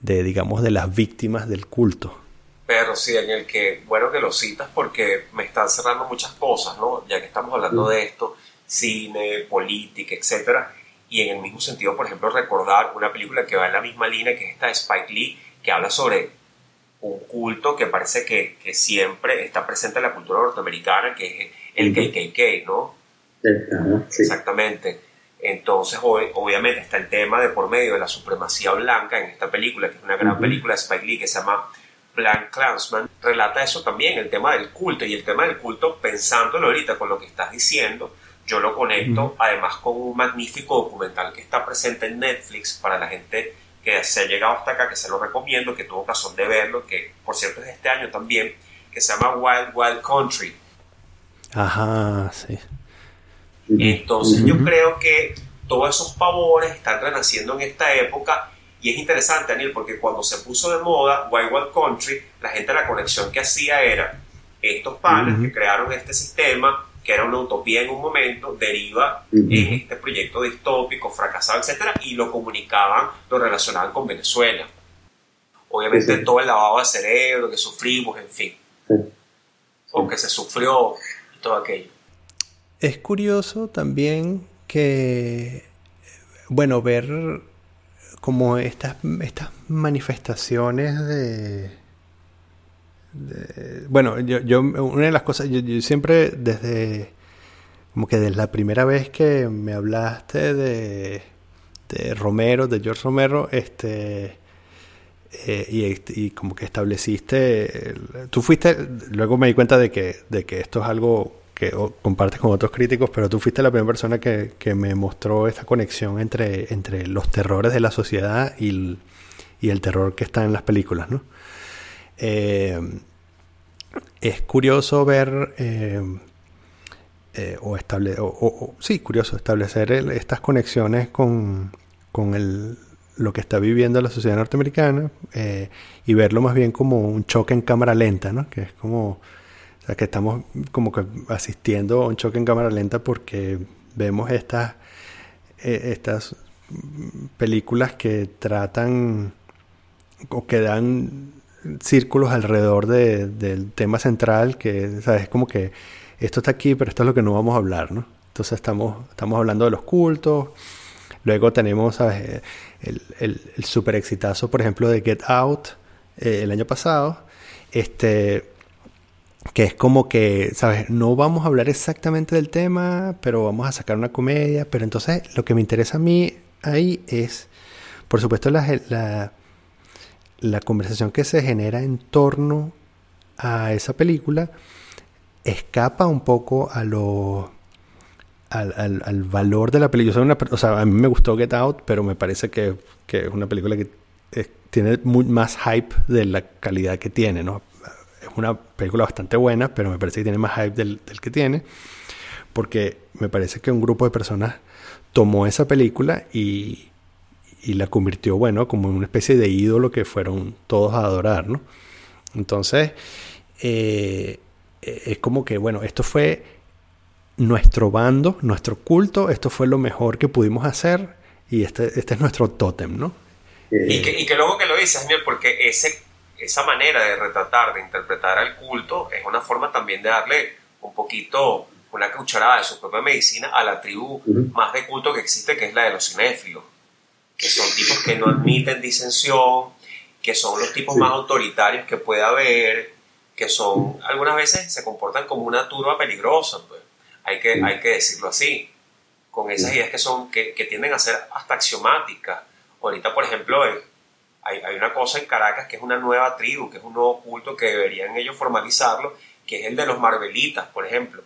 de digamos, de las víctimas del culto. Pero sí, en el que, bueno que lo citas porque me están cerrando muchas cosas, ¿no? Ya que estamos hablando de esto cine, política, etc. Y en el mismo sentido, por ejemplo, recordar una película que va en la misma línea que esta de Spike Lee, que habla sobre un culto que parece que, que siempre está presente en la cultura norteamericana, que es el KKK, ¿no? Exactamente. Entonces, obviamente está el tema de por medio de la supremacía blanca en esta película, que es una gran película de Spike Lee que se llama Black Clansman, relata eso también, el tema del culto, y el tema del culto, pensándolo ahorita con lo que estás diciendo, yo lo conecto además con un magnífico documental que está presente en Netflix para la gente que se ha llegado hasta acá, que se lo recomiendo, que tuvo ocasión de verlo, que por cierto es este año también, que se llama Wild Wild Country. Ajá, sí. Entonces yo creo que todos esos pavores están renaciendo en esta época y es interesante, Daniel, porque cuando se puso de moda Wild Wild Country, la gente la conexión que hacía era estos panes que crearon este sistema que era una utopía en un momento, deriva en este proyecto distópico, fracasado, etcétera, y lo comunicaban, lo relacionaban con Venezuela. Obviamente todo el lavado de cerebro que sufrimos, en fin. O que se sufrió y todo aquello. Es curioso también que, bueno, ver como estas, estas manifestaciones de bueno, yo, yo, una de las cosas, yo, siempre desde, como que desde la primera vez que me hablaste de, Romero, de George Romero, este, eh, y, como que estableciste, tú fuiste, luego me di cuenta de que, de que esto es algo que compartes con otros críticos, pero tú fuiste la primera persona que, que me mostró esta conexión entre, entre los terrores de la sociedad y y el terror que está en las películas, ¿no? Eh, es curioso ver eh, eh, o, estable, o, sí, curioso establecer estas conexiones con, con lo que está viviendo la sociedad norteamericana y verlo más bien como un choque en cámara lenta, ¿no? Que es como, o sea, que estamos como que asistiendo a un choque en cámara lenta porque vemos estas, estas películas que tratan o que dan círculos alrededor del tema central, que es como que esto está aquí, pero esto es lo que no vamos a hablar, ¿no? Entonces estamos, estamos hablando de los cultos. Luego tenemos ¿sabes? El, el, el super exitazo, por ejemplo, de Get Out eh, el año pasado. Este, que es como que, ¿sabes? No vamos a hablar exactamente del tema, pero vamos a sacar una comedia. Pero entonces lo que me interesa a mí ahí es, por supuesto, la, la, la conversación que se genera en torno a esa película escapa un poco a lo al, al, al valor de la película. O sea, a mí me gustó Get Out, pero me parece que, que es una película que tiene más hype de la calidad que tiene, ¿no? Es una película bastante buena, pero me parece que tiene más hype del, del que tiene, porque me parece que un grupo de personas tomó esa película y, y la convirtió, bueno, como en una especie de ídolo que fueron todos a adorar, ¿no? Entonces, eh, es como que, bueno, esto fue nuestro bando, nuestro culto, esto fue lo mejor que pudimos hacer y este, este es nuestro tótem, ¿no? Y que, y que luego que lo dices, porque ese, esa manera de retratar, de interpretar al culto, es una forma también de darle un poquito, una cucharada de su propia medicina a la tribu uh -huh. más de culto que existe, que es la de los cinéfilos, que son tipos que no admiten disensión, que son los tipos más autoritarios que puede haber, que son, algunas veces se comportan como una turba peligrosa, pues. hay, que, hay que decirlo así, con esas ideas que, son, que, que tienden a ser hasta axiomáticas. Ahorita, por ejemplo, hay, hay, una cosa en Caracas que es una nueva tribu, que es un nuevo culto que deberían ellos formalizarlo, que es el de los Marvelitas, por ejemplo,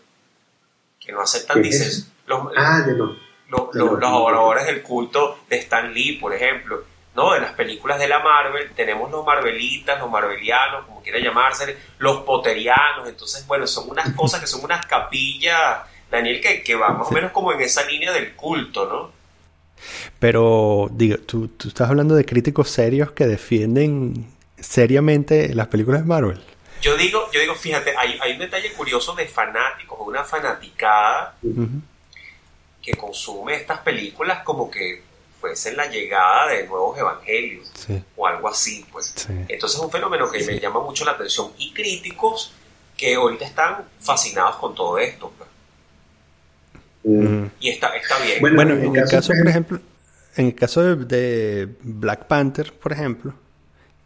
que no aceptan, dices, los, ah, de los, los, los, los adoradores del culto de Stan Lee, por ejemplo, ¿no? En las películas de la Marvel tenemos los Marvelitas, los Marvelianos, como quiera llamarse, los Potterianos, entonces, bueno, son unas cosas que son unas capillas, Daniel, que, que van más o menos como en esa línea del culto, ¿no? Pero, digo, ¿tú, tú estás hablando de críticos serios que defienden seriamente las películas de Marvel. Yo digo, yo digo fíjate, hay, hay un detalle curioso de fanáticos, una fanaticada uh -huh. Que consume estas películas como que fuesen la llegada de nuevos evangelios sí. o algo así, pues. Sí. Entonces es un fenómeno que sí. me llama mucho la atención y críticos que ahorita están fascinados con todo esto. Pues. Mm. Y está, está bien. Bueno, bueno en, el caso, por ejemplo, en el caso de, de Black Panther, por ejemplo,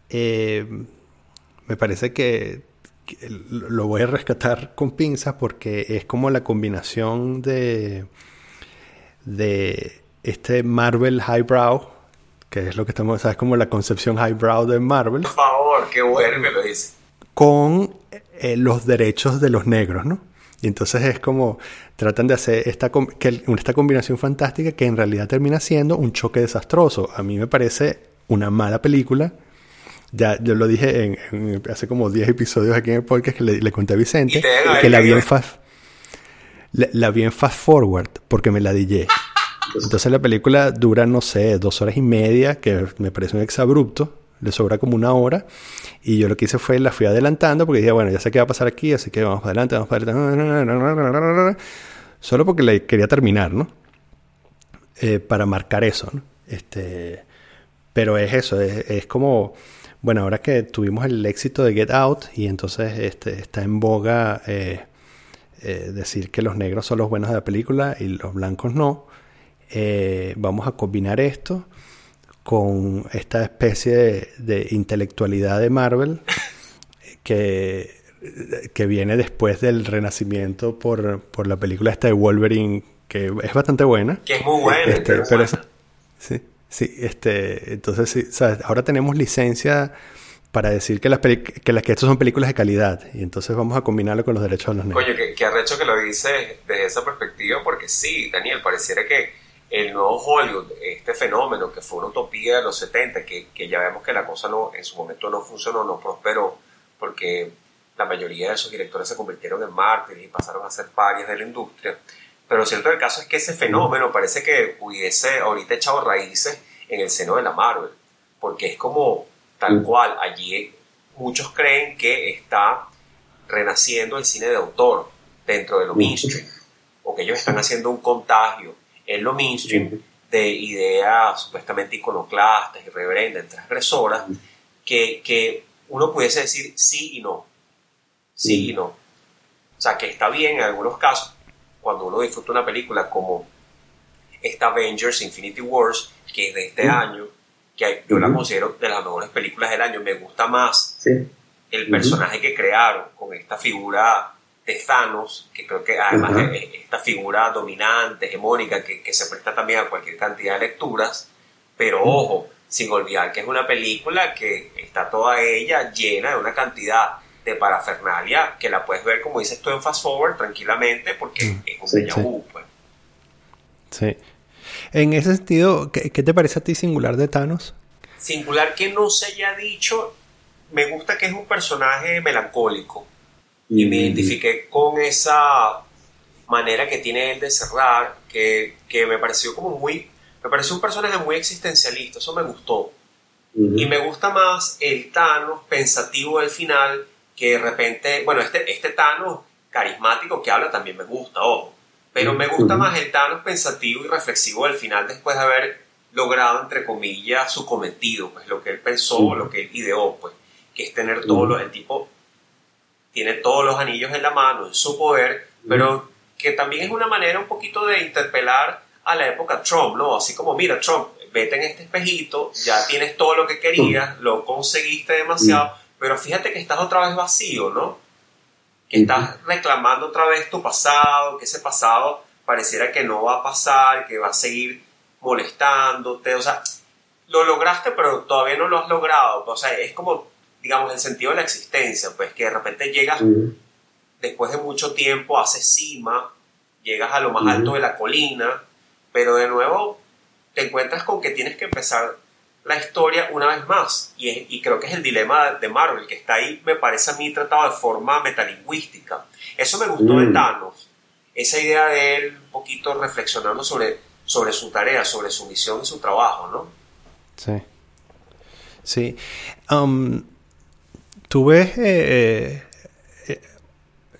eh, me parece que, que, lo voy a rescatar con pinzas porque es como la combinación de, de este Marvel Highbrow, que es lo que estamos, sabes, como la concepción highbrow de Marvel. Por favor, qué bueno que lo dice. Con eh, los derechos de los negros, ¿no? Y entonces es como tratan de hacer esta, que, esta combinación fantástica que en realidad termina siendo un choque desastroso. A mí me parece una mala película. Ya yo lo dije en, en hace como 10 episodios aquí en el podcast que le, le conté a Vicente que la vi, en fast, la, la, vi en fast forward porque me la dije. Entonces la película dura, no sé, dos horas y media, que me parece un exabrupto, le sobra como una hora. Y yo lo que hice fue la fui adelantando porque dije, bueno, ya sé qué va a pasar aquí, así que vamos adelante, vamos adelante. Solo porque le quería terminar, ¿no? Eh, para marcar eso, ¿no? Este, pero es eso, es, es, como, bueno, ahora que tuvimos el éxito de Get Out y entonces este, está en boga eh, eh, decir que los negros son los buenos de la película y los blancos no, eh, vamos a combinar esto con esta especie de, de intelectualidad de Marvel que, que, viene después del renacimiento por, por, la película esta de Wolverine, que es bastante buena. Que es muy buena. Este, pero es, sí, sí, este, entonces sí, ¿sabes? ahora tenemos licencia para decir que las que, las, que estos son películas de calidad y entonces vamos a combinarlo con los derechos de los negros. Coño, que, que arrecho que lo dice desde esa perspectiva, porque sí, Daniel, pareciera que el nuevo Hollywood, este fenómeno que fue una utopía de los 70, que, que ya vemos que la cosa no, en su momento no funcionó, no prosperó, porque la mayoría de esos directores se convirtieron en mártires y pasaron a ser parias de la industria. Pero lo cierto del caso es que ese fenómeno parece que hubiese ahorita echado raíces en el seno de la Marvel, porque es como tal cual, allí muchos creen que está renaciendo el cine de autor dentro de lo mainstream, o que ellos están haciendo un contagio en lo mainstream de ideas supuestamente iconoclastas, irreverentes, transgresoras, que, que uno pudiese decir sí y no. Sí y no. O sea, que está bien en algunos casos, cuando uno disfruta una película como esta Avengers Infinity Wars, que es de este año, que yo la considero de las mejores películas del año, me gusta más el personaje que crearon con esta figura de Thanos, que creo que además es esta figura dominante, hegemónica, que, que, se presta también a cualquier cantidad de lecturas, pero ojo, sin olvidar que es una película que está toda ella llena de una cantidad de parafernalia que la puedes ver, como dices tú, en fast forward tranquilamente, porque mm. es un sí, vu, pues. Sí. En ese sentido, ¿qué, te parece a ti singular de Thanos? Singular que no se haya dicho, me gusta que es un personaje melancólico. Y me identifiqué con esa manera que tiene él de cerrar, que, que me pareció como muy... Me pareció un personaje muy existencialista, eso me gustó. Y me gusta más el Thanos pensativo del final, que de repente, bueno, este, este Thanos carismático que habla también me gusta, ojo. Pero me gusta más el Thanos pensativo y reflexivo del final después de haber logrado, entre comillas, su cometido, pues lo que él pensó, lo que él ideó, pues, que es tener todos los, el tipo tiene todos los anillos en la mano, en su poder, pero que también es una manera un poquito de interpelar a la época Trump, ¿no? Así como, mira, Trump, vete en este espejito, ya tienes todo lo que querías, lo conseguiste demasiado, pero fíjate que estás otra vez vacío, ¿no? Que estás reclamando otra vez tu pasado, que ese pasado pareciera que no va a pasar, que va a seguir molestándote, o sea, lo lograste pero todavía no lo has logrado, o sea, es como, digamos, el sentido de la existencia, pues que de repente llegas, después de mucho tiempo, haces cima, llegas a lo más alto de la colina, pero de nuevo te encuentras con que tienes que empezar la historia una vez más. Y, creo que es el dilema de Marvel, que está ahí, me parece a mí, tratado de forma metalingüística. Eso me gustó de mm. Thanos. Esa idea de él un poquito reflexionando sobre, sobre su tarea, sobre su misión y su trabajo, ¿no? Sí. Sí. Um, Tú ves... Eh, eh,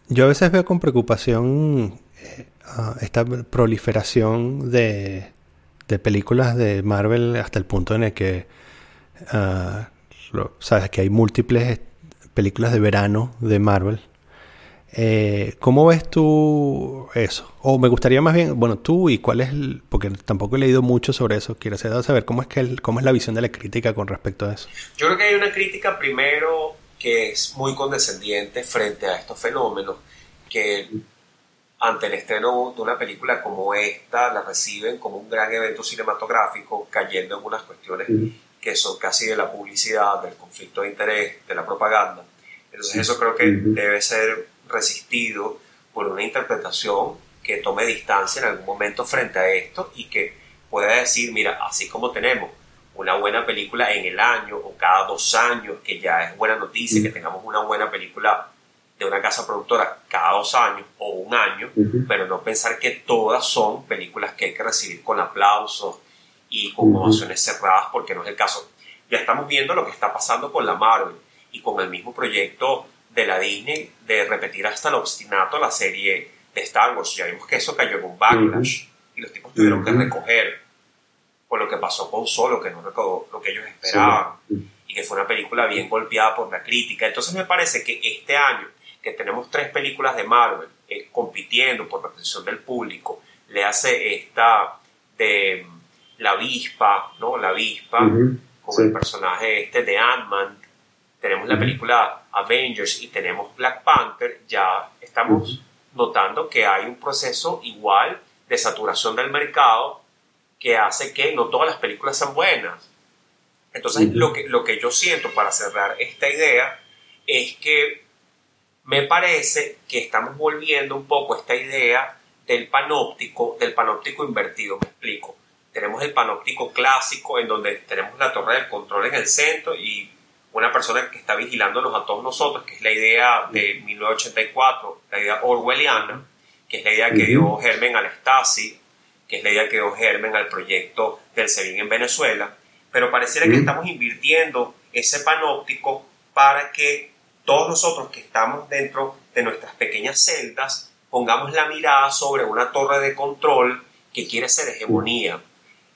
yo a veces veo con preocupación eh, ah, esta proliferación de de películas de Marvel hasta el punto en el que, ah, sabes, que hay múltiples películas de verano de Marvel. Eh, ¿Cómo ves tú eso? O me gustaría más bien, bueno, tú y cuál es el, porque tampoco he leído mucho sobre eso, quiero saber cómo es que cómo es la visión de la crítica con respecto a eso. Yo creo que hay una crítica primero que es muy condescendiente frente a estos fenómenos, que ante el estreno de una película como esta, la reciben como un gran evento cinematográfico, cayendo en unas cuestiones que son casi de la publicidad, del conflicto de interés, de la propaganda. Entonces eso creo que debe ser resistido por una interpretación que tome distancia en algún momento frente a esto y que pueda decir, mira, así como tenemos una buena película en el año o cada dos años, que ya es buena noticia, que tengamos una buena película de una casa productora cada dos años o un año, pero no pensar que todas son películas que hay que recibir con aplausos y con ovaciones cerradas, porque no es el caso. Ya estamos viendo lo que está pasando con la Marvel y con el mismo proyecto de la Disney de repetir hasta el obstinato la serie de Star Wars. Ya vimos que eso cayó en un backlash y los tipos tuvieron que recoger por lo que pasó con Solo, que no recaudó lo que ellos esperaban y que fue una película bien golpeada por la crítica. Entonces me parece que este año que tenemos tres películas de Marvel eh, compitiendo por la atención del público, le hace esta de la avispa, ¿no? La avispa, con el personaje este de Ant-Man, tenemos la película Avengers y tenemos Black Panther, ya estamos notando que hay un proceso igual de saturación del mercado que hace que no todas las películas sean buenas. Entonces, lo, que, lo que yo siento para cerrar esta idea es que me parece que estamos volviendo un poco a esta idea del panóptico, del panóptico invertido, me explico. Tenemos el panóptico clásico en donde tenemos la torre del control en el centro y una persona que está vigilándonos a todos nosotros, que es la idea de 1984, la idea orwelliana, que es la idea que dio Germen al Stasi, que es la idea que dio Germen al proyecto del SEBIN en Venezuela, pero pareciera que estamos invirtiendo ese panóptico para que todos nosotros que estamos dentro de nuestras pequeñas celdas pongamos la mirada sobre una torre de control que quiere ser hegemonía.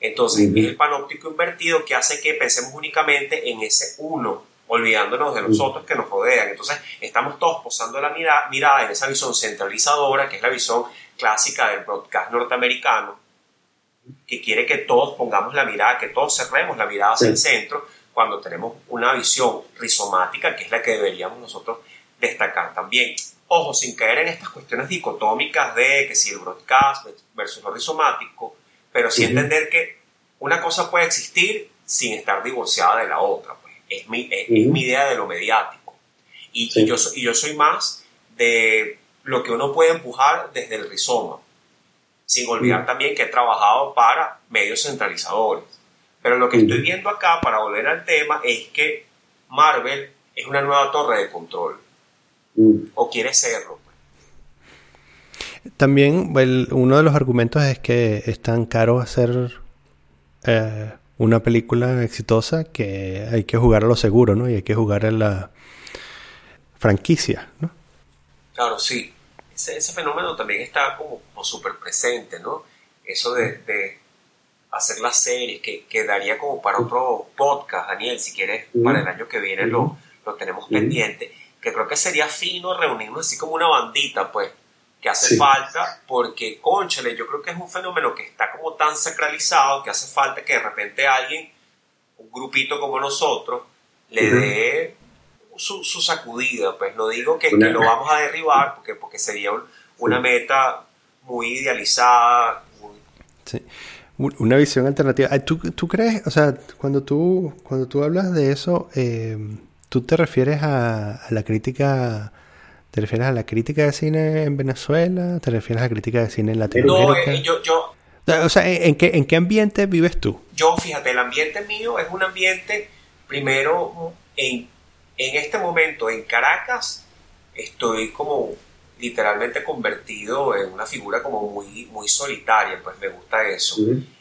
Entonces, es el panóptico invertido que hace que pensemos únicamente en ese uno olvidándonos de los otros que nos rodean. Entonces, estamos todos posando la mirada, mirada en esa visión centralizadora, que es la visión clásica del broadcast norteamericano, que quiere que todos pongamos la mirada, que todos cerremos la mirada hacia el centro, cuando tenemos una visión rizomática, que es la que deberíamos nosotros destacar también. Ojo, sin caer en estas cuestiones dicotómicas de que si el broadcast versus lo rizomático, pero sí entender que una cosa puede existir sin estar divorciada de la otra. Pues. Es, mi, es, mi idea de lo mediático. Y, y, yo, y yo soy más de lo que uno puede empujar desde el rizoma, sin olvidar también que he trabajado para medios centralizadores. Pero lo que estoy viendo acá, para volver al tema, es que Marvel es una nueva torre de control. O quiere serlo. Pues. También uno de los argumentos es que es tan caro hacer eh, una película exitosa que hay que jugar a lo seguro, ¿no? Y hay que jugar a la franquicia, ¿no? Claro, sí. Ese, fenómeno también está como, súper presente, ¿no? Eso de hacer las series, que, quedaría como para otro podcast, Daniel, si quieres, para el año que viene lo, lo tenemos pendiente, que creo que sería fino reunirnos así como una bandita, pues, que hace falta, porque, conchale, yo creo que es un fenómeno que está como tan sacralizado que hace falta que de repente alguien, un grupito como nosotros, le dé su, su, sacudida, pues no digo que, que, lo vamos a derribar, porque, porque sería una meta muy idealizada. Sí. Una visión alternativa. ¿Tú, ¿Tú, crees, o sea, cuando tú, cuando tú hablas de eso, eh, tú te refieres a, la crítica, te refieres a la crítica de cine en Venezuela, te refieres a la crítica de cine en Latinoamérica? No, eh, yo, yo, o sea, ¿en qué, ¿en qué ambiente vives tú? Yo, fíjate, el ambiente mío es un ambiente, primero, en, en este momento en Caracas, estoy como literalmente convertido en una figura como muy, muy solitaria, pues me gusta eso.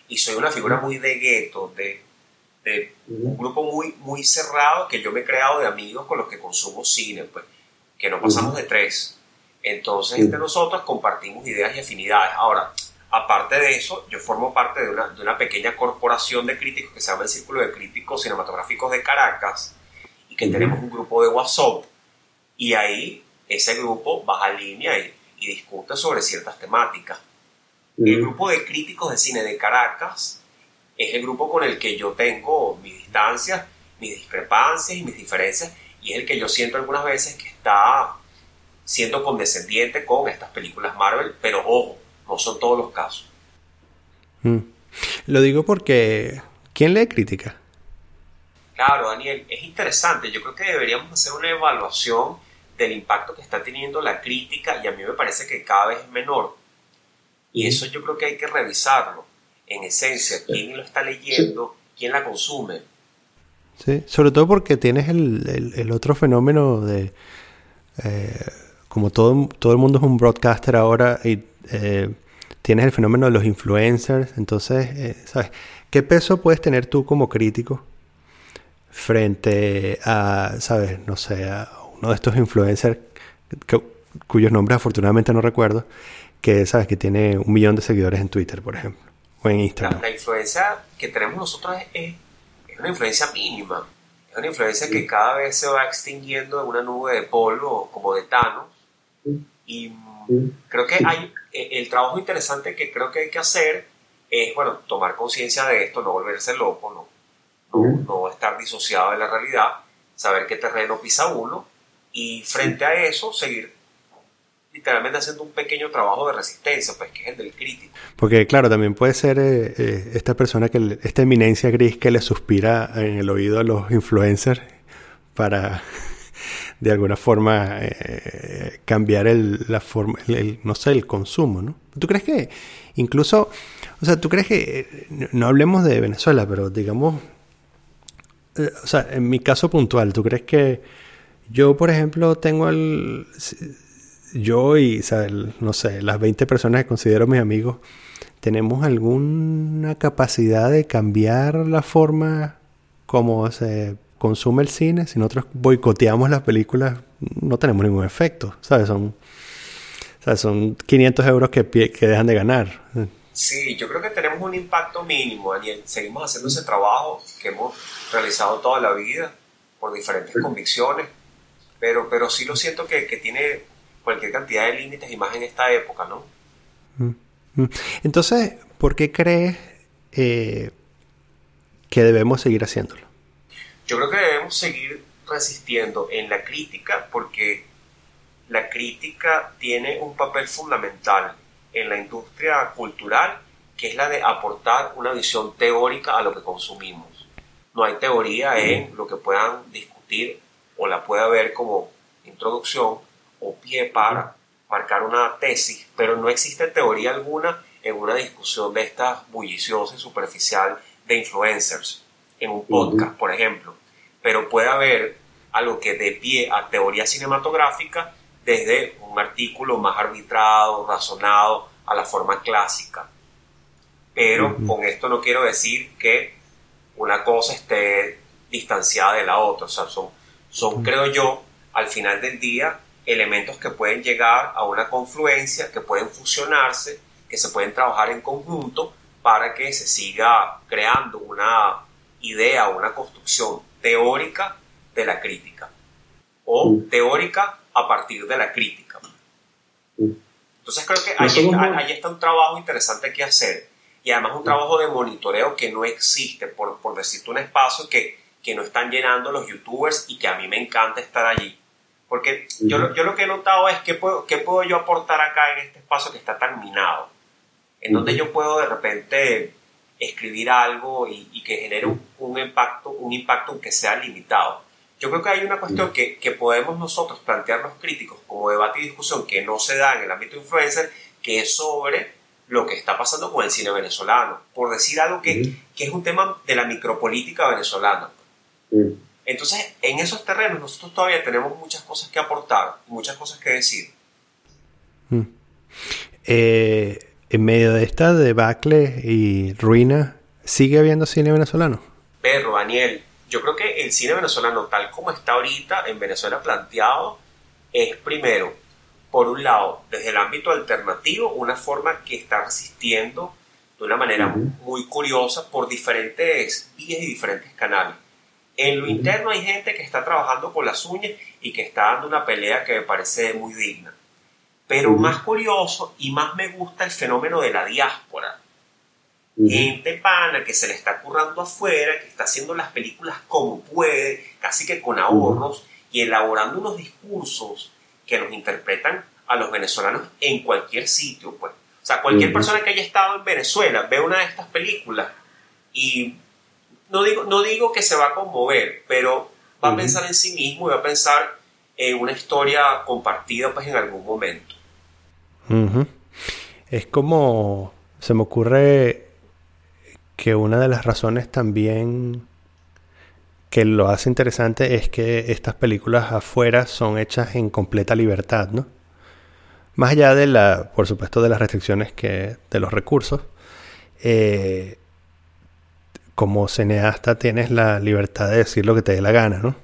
Y soy una figura muy de gueto, de, de un grupo muy, muy cerrado que yo me he creado de amigos con los que consumo cine, pues, que no pasamos de tres. Entonces, entre nosotros compartimos ideas y afinidades. Ahora, aparte de eso, yo formo parte de una, de una pequeña corporación de críticos que se llama el Círculo de Críticos Cinematográficos de Caracas y que tenemos un grupo de WhatsApp. Y ahí ese grupo baja línea y, discute sobre ciertas temáticas. El grupo de críticos de cine de Caracas es el grupo con el que yo tengo mis distancias, mis discrepancias y mis diferencias, y es el que yo siento algunas veces que está siendo condescendiente con estas películas Marvel, pero ojo, no son todos los casos. Mm. Lo digo porque, ¿quién lee crítica? Claro, Daniel, es interesante. Yo creo que deberíamos hacer una evaluación del impacto que está teniendo la crítica y a mí me parece que cada vez es menor. Y eso yo creo que hay que revisarlo. En esencia, quién lo está leyendo, quién la consume. Sí, sobre todo porque tienes el, otro fenómeno de... Eh, como todo, todo el mundo es un broadcaster ahora y eh, tienes el fenómeno de los influencers, entonces, eh, ¿sabes? ¿Qué peso puedes tener tú como crítico frente a, ¿sabes? No sé, a uno de estos influencers cuyos nombres afortunadamente no recuerdo, que sabes que tiene un millón de seguidores en Twitter, por ejemplo, o en Instagram. La, influencia que tenemos nosotros es, una influencia mínima, es una influencia que cada vez se va extinguiendo en una nube de polvo, como de Thanos, y creo que hay e, el trabajo interesante que creo que hay que hacer es, bueno, tomar conciencia de esto, no volverse loco, no, no, no estar disociado de la realidad, saber qué terreno pisa uno y frente a eso seguir literalmente haciendo un pequeño trabajo de resistencia, pues que es el del crítico. Porque claro, también puede ser eh, eh, esta persona, que esta eminencia gris que le suspira en el oído a los influencers para de alguna forma eh, cambiar el, la forma, el, no sé, el consumo, ¿no? ¿Tú crees que incluso, o sea, tú crees que, no hablemos de Venezuela, pero digamos, o sea, en mi caso puntual, ¿tú crees que yo, por ejemplo, tengo el... Yo y, no sé, las 20 personas que considero mis amigos, tenemos alguna capacidad de cambiar la forma como se consume el cine. Si nosotros boicoteamos las películas, no tenemos ningún efecto, ¿sabes? Son, son 500 euros que, que dejan de ganar. Sí, yo creo que tenemos un impacto mínimo, Daniel. Seguimos haciendo ese trabajo que hemos realizado toda la vida por diferentes convicciones, pero, pero sí lo siento que, que tiene cualquier cantidad de límites y más en esta época, ¿no? Mm, mm. Entonces, ¿por qué crees eh, que debemos seguir haciéndolo? Yo creo que debemos seguir resistiendo en la crítica porque la crítica tiene un papel fundamental en la industria cultural que es la de aportar una visión teórica a lo que consumimos. No hay teoría en lo que puedan discutir o la pueda ver como introducción o pie para marcar una tesis, pero no existe teoría alguna en una discusión de esta bulliciosa y superficial de influencers, en un podcast, por ejemplo. Pero puede haber algo que dé pie a teoría cinematográfica desde un artículo más arbitrado, razonado, a la forma clásica. Pero con esto no quiero decir que una cosa esté distanciada de la otra. O sea, son, son creo yo, al final del día, elementos que pueden llegar a una confluencia, que pueden fusionarse, que se pueden trabajar en conjunto para que se siga creando una idea una construcción teórica de la crítica. O teórica a partir de la crítica. Entonces creo que ahí está, un trabajo interesante que hacer. Y además un trabajo de monitoreo que no existe, por, por decirte un espacio que, que no están llenando los youtubers y que a mí me encanta estar allí. Porque yo, yo lo que he notado es que puedo, qué puedo yo aportar acá en este espacio que está tan minado, en donde yo puedo de repente escribir algo y, que genere un, un, impacto, un impacto que sea limitado. Yo creo que hay una cuestión que, que podemos nosotros plantear los críticos como debate y discusión que no se da en el ámbito influencer, que es sobre lo que está pasando con el cine venezolano, por decir algo que, que es un tema de la micropolítica venezolana. Entonces, en esos terrenos nosotros todavía tenemos muchas cosas que aportar, muchas cosas que decir. Mm. Eh, en medio de esta debacle y ruina, ¿sigue habiendo cine venezolano? Perro, Daniel, yo creo que el cine venezolano tal como está ahorita en Venezuela planteado es primero, por un lado, desde el ámbito alternativo, una forma que está resistiendo de una manera muy curiosa por diferentes vías y diferentes canales. En lo interno hay gente que está trabajando con las uñas y que está dando una pelea que me parece muy digna. Pero más curioso y más me gusta el fenómeno de la diáspora. Gente pana que se le está currando afuera, que está haciendo las películas como puede, casi que con ahorros, y elaborando unos discursos que nos interpretan a los venezolanos en cualquier sitio. Pues. O sea, cualquier persona que haya estado en Venezuela ve una de estas películas y no digo, no digo que se va a conmover, pero va a pensar en sí mismo y va a pensar en una historia compartida pues en algún momento. Es como se me ocurre que una de las razones también que lo hace interesante es que estas películas afuera son hechas en completa libertad, ¿no? Más allá de la, por supuesto, de las restricciones que, de los recursos, eh, como cineasta tienes la libertad de decir lo que te dé la gana, ¿no?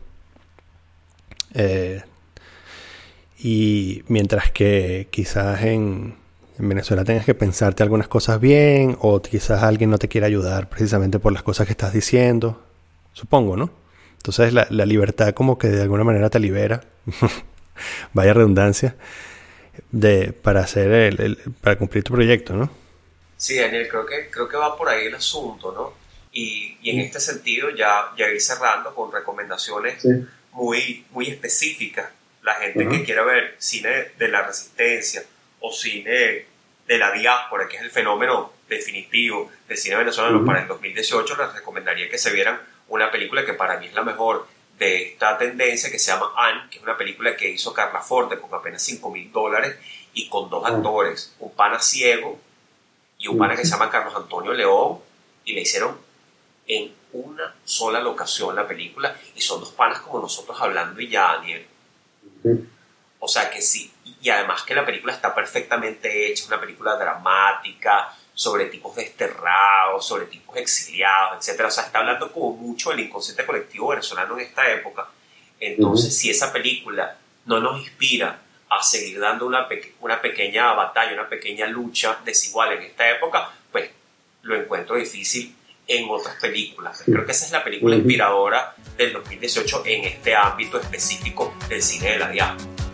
Eh, y mientras que quizás en, Venezuela tengas que pensarte algunas cosas bien, o quizás alguien no te quiera ayudar precisamente por las cosas que estás diciendo, supongo, ¿no? Entonces la, libertad como que de alguna manera te libera, vaya redundancia, de, para hacer el, para cumplir tu proyecto, ¿no? Sí, Daniel, creo que, creo que va por ahí el asunto, ¿no? Y, y, en este sentido ya, ya ir cerrando con recomendaciones muy, muy específicas. La gente que quiera ver cine de la resistencia o cine de la diáspora, que es el fenómeno definitivo del cine venezolano para el 2018, les recomendaría que se vieran una película que para mí es la mejor de esta tendencia, que se llama Anne, que es una película que hizo Carla Forte con apenas 5 mil dólares y con dos actores, un pana ciego y un pana que se llama Carlos Antonio León, y le hicieron en una sola locación la película y son dos panas como nosotros hablando y ya, Daniel. O sea que sí, y además que la película está perfectamente hecha, es una película dramática sobre tipos desterrados, sobre tipos exiliados, etc. O sea, está hablando como mucho del inconsciente colectivo venezolano en esta época. Entonces, si esa película no nos inspira a seguir dando una, una pequeña batalla, una pequeña lucha desigual en esta época, pues lo encuentro difícil en otras películas. Creo que esa es la película inspiradora del 2018 en este ámbito específico del cine de la diáspora.